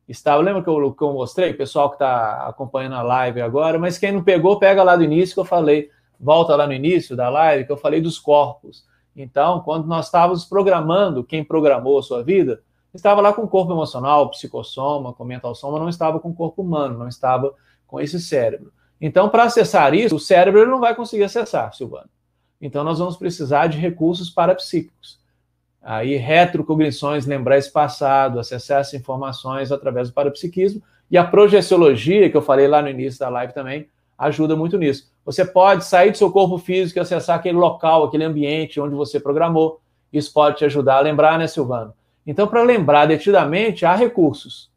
Estava, lembra que eu, que eu mostrei? Pessoal que está acompanhando a live agora, mas quem não pegou, pega lá do início que eu falei. Volta lá no início da live que eu falei dos corpos. Então, quando nós estávamos programando, quem programou a sua vida, estava lá com o corpo emocional, psicossoma, com mental soma, não estava com o corpo humano, não estava com esse cérebro. Então, para acessar isso, o cérebro não vai conseguir acessar, Silvano. Então, nós vamos precisar de recursos parapsíquicos. Aí, retrocognições, lembrar esse passado, acessar essas informações através do parapsiquismo. E a projeciologia, que eu falei lá no início da live também, ajuda muito nisso. Você pode sair do seu corpo físico e acessar aquele local, aquele ambiente onde você programou. Isso pode te ajudar a lembrar, né, Silvano? Então, para lembrar detidamente, há recursos.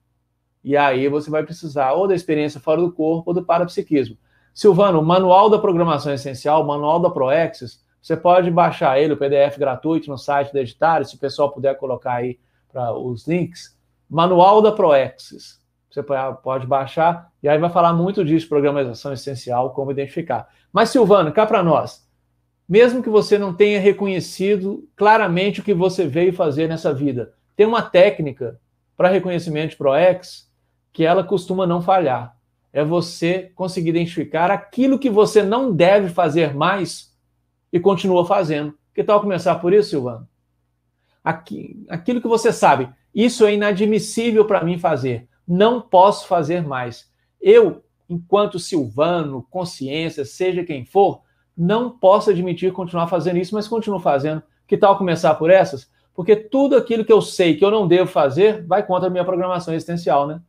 E aí você vai precisar ou da experiência fora do corpo ou do parapsiquismo. Silvano, o Manual da Programação Essencial, o Manual da ProExis, você pode baixar ele, o PDF gratuito, no site da Editário, se o pessoal puder colocar aí para os links. Manual da ProExis. Você pode baixar, e aí vai falar muito disso, programação essencial, como identificar. Mas, Silvano, cá para nós. Mesmo que você não tenha reconhecido claramente o que você veio fazer nessa vida, tem uma técnica para reconhecimento de ProEx que ela costuma não falhar. É você conseguir identificar aquilo que você não deve fazer mais e continua fazendo. Que tal começar por isso, Silvano? Aqui, aquilo que você sabe, isso é inadmissível para mim fazer. Não posso fazer mais. Eu, enquanto Silvano, consciência, seja quem for, não posso admitir continuar fazendo isso, mas continuo fazendo. Que tal começar por essas? Porque tudo aquilo que eu sei que eu não devo fazer vai contra a minha programação existencial, né?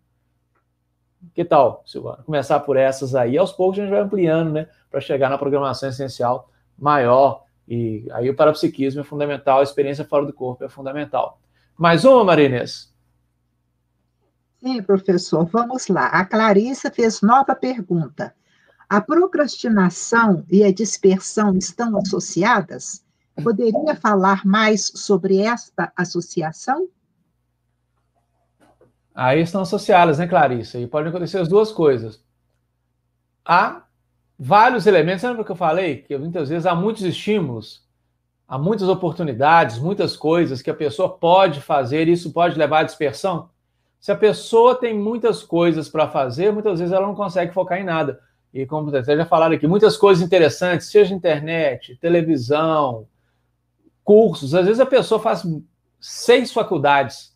Que tal, Silvana? Começar por essas aí, aos poucos a gente vai ampliando, né? Para chegar na programação essencial maior. E aí o parapsiquismo é fundamental, a experiência fora do corpo é fundamental. Mais uma, Marinês? Sim, professor, vamos lá. A Clarissa fez nova pergunta. A procrastinação e a dispersão estão associadas? Poderia falar mais sobre esta associação? Aí estão associadas, né, Clarissa? E podem acontecer as duas coisas. Há vários elementos, lembra que eu falei? Que muitas vezes há muitos estímulos, há muitas oportunidades, muitas coisas que a pessoa pode fazer, e isso pode levar à dispersão. Se a pessoa tem muitas coisas para fazer, muitas vezes ela não consegue focar em nada. E como vocês já falaram aqui, muitas coisas interessantes, seja internet, televisão, cursos. Às vezes a pessoa faz seis faculdades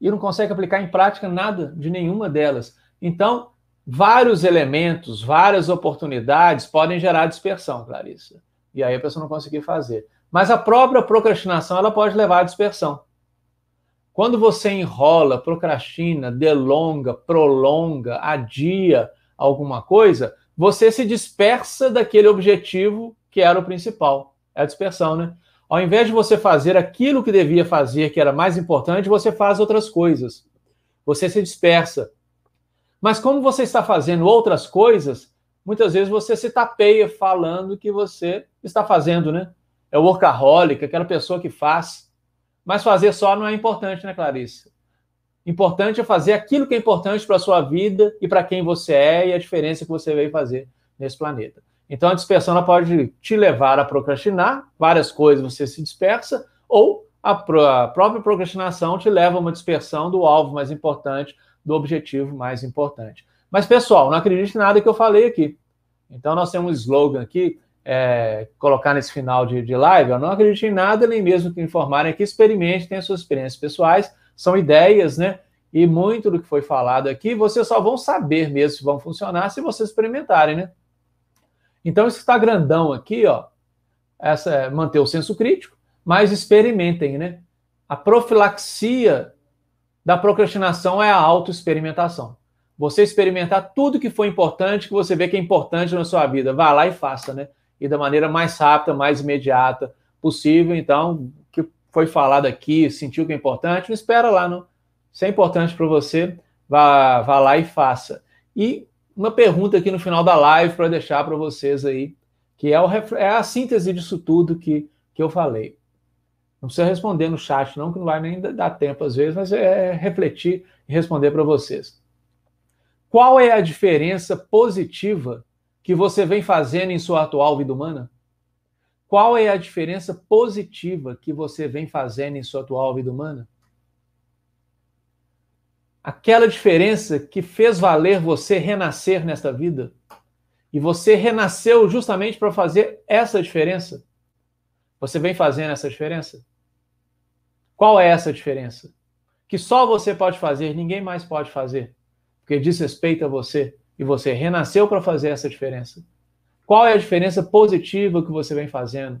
e não consegue aplicar em prática nada de nenhuma delas. Então, vários elementos, várias oportunidades podem gerar dispersão, Clarissa. e aí a pessoa não conseguir fazer. Mas a própria procrastinação ela pode levar à dispersão. Quando você enrola, procrastina, delonga, prolonga, adia alguma coisa, você se dispersa daquele objetivo que era o principal. É a dispersão, né? Ao invés de você fazer aquilo que devia fazer, que era mais importante, você faz outras coisas. Você se dispersa. Mas como você está fazendo outras coisas, muitas vezes você se tapeia falando que você está fazendo, né? É o workaholic, aquela pessoa que faz. Mas fazer só não é importante, né, Clarice? Importante é fazer aquilo que é importante para a sua vida e para quem você é e a diferença que você veio fazer nesse planeta. Então, a dispersão pode te levar a procrastinar, várias coisas você se dispersa, ou a, a própria procrastinação te leva a uma dispersão do alvo mais importante, do objetivo mais importante. Mas, pessoal, não acredite em nada que eu falei aqui. Então, nós temos um slogan aqui é, colocar nesse final de, de live, eu não acredito em nada, nem mesmo que informarem aqui, experimente, tenha suas experiências pessoais, são ideias, né? E muito do que foi falado aqui, vocês só vão saber mesmo se vão funcionar se vocês experimentarem, né? Então, isso está grandão aqui, ó, essa é manter o senso crítico, mas experimentem, né? A profilaxia da procrastinação é a autoexperimentação. Você experimentar tudo que foi importante, que você vê que é importante na sua vida. Vá lá e faça, né? E da maneira mais rápida, mais imediata possível. Então, o que foi falado aqui, sentiu que é importante, espera lá, não. Se é importante para você, vá, vá lá e faça. E uma pergunta aqui no final da live para deixar para vocês aí, que é, o, é a síntese disso tudo que, que eu falei. Não precisa responder no chat, não, que não vai nem dar tempo às vezes, mas é refletir e responder para vocês. Qual é a diferença positiva que você vem fazendo em sua atual vida humana? Qual é a diferença positiva que você vem fazendo em sua atual vida humana? Aquela diferença que fez valer você renascer nesta vida. E você renasceu justamente para fazer essa diferença. Você vem fazendo essa diferença? Qual é essa diferença? Que só você pode fazer, ninguém mais pode fazer, porque diz respeito a você e você renasceu para fazer essa diferença. Qual é a diferença positiva que você vem fazendo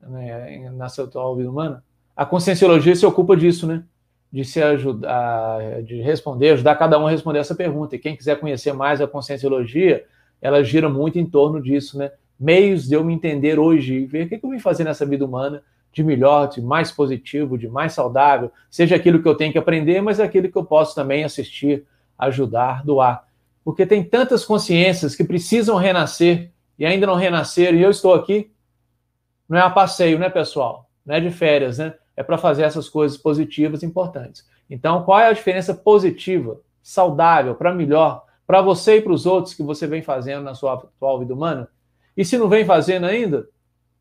né, na sua atual vida humana? A conscienciologia se ocupa disso, né? De se ajudar, de responder, ajudar cada um a responder essa pergunta. E quem quiser conhecer mais a conscienciologia, ela gira muito em torno disso, né? Meios de eu me entender hoje e ver o que eu vim fazer nessa vida humana de melhor, de mais positivo, de mais saudável, seja aquilo que eu tenho que aprender, mas aquilo que eu posso também assistir, ajudar, doar porque tem tantas consciências que precisam renascer e ainda não renasceram, e eu estou aqui. Não é a passeio, né, pessoal? Não é de férias, né? É para fazer essas coisas positivas importantes. Então, qual é a diferença positiva, saudável, para melhor, para você e para os outros que você vem fazendo na sua atual vida humana? E se não vem fazendo ainda, o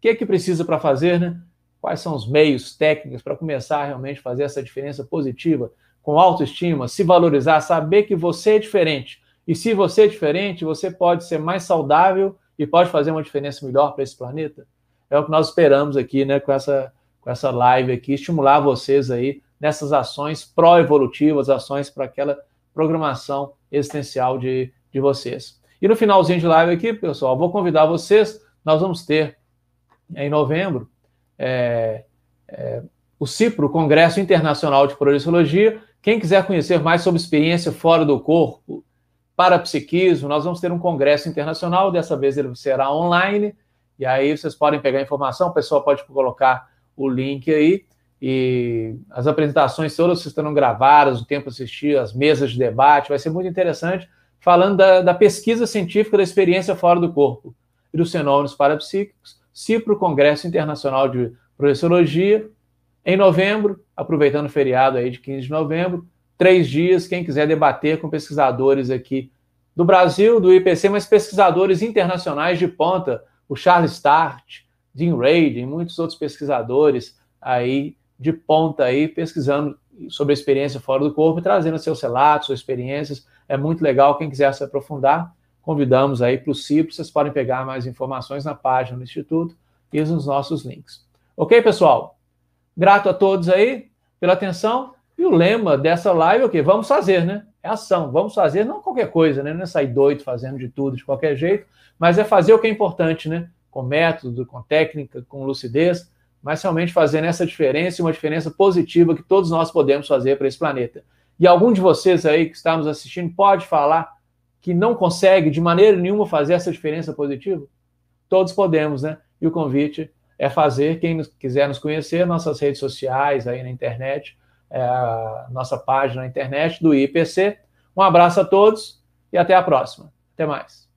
que é que precisa para fazer, né? Quais são os meios técnicos para começar a realmente fazer essa diferença positiva, com autoestima, se valorizar, saber que você é diferente, e se você é diferente, você pode ser mais saudável e pode fazer uma diferença melhor para esse planeta. É o que nós esperamos aqui, né, com essa, com essa live aqui, estimular vocês aí nessas ações pró-evolutivas, ações para aquela programação existencial de, de vocês. E no finalzinho de live aqui, pessoal, vou convidar vocês, nós vamos ter em novembro é, é, o CIPRO, Congresso Internacional de Projeciologia. Quem quiser conhecer mais sobre experiência fora do corpo, parapsiquismo, nós vamos ter um congresso internacional, dessa vez ele será online, e aí vocês podem pegar a informação, o pessoal pode colocar o link aí, e as apresentações todas estarão gravadas, o tempo assistir, as mesas de debate, vai ser muito interessante, falando da, da pesquisa científica da experiência fora do corpo e dos fenômenos parapsíquicos, CIPRO, Congresso Internacional de Projeciologia, em novembro, aproveitando o feriado aí de 15 de novembro, três dias, quem quiser debater com pesquisadores aqui do Brasil, do IPC, mas pesquisadores internacionais de ponta, o Charles Start, Dean Reid e muitos outros pesquisadores aí de ponta aí, pesquisando sobre a experiência fora do corpo, trazendo seus relatos, suas experiências. É muito legal, quem quiser se aprofundar, convidamos aí para o CIPRO, vocês podem pegar mais informações na página do Instituto e nos nossos links. Ok, pessoal? Grato a todos aí pela atenção. E o lema dessa live é o quê? Vamos fazer, né? É ação. Vamos fazer, não qualquer coisa, né? Não é sair doido fazendo de tudo, de qualquer jeito, mas é fazer o que é importante, né? com método, com técnica, com lucidez, mas realmente fazendo essa diferença uma diferença positiva que todos nós podemos fazer para esse planeta. E algum de vocês aí que está nos assistindo pode falar que não consegue de maneira nenhuma fazer essa diferença positiva? Todos podemos, né? E o convite é fazer. Quem quiser nos conhecer, nossas redes sociais aí na internet, é nossa página na internet do IPC. Um abraço a todos e até a próxima. Até mais.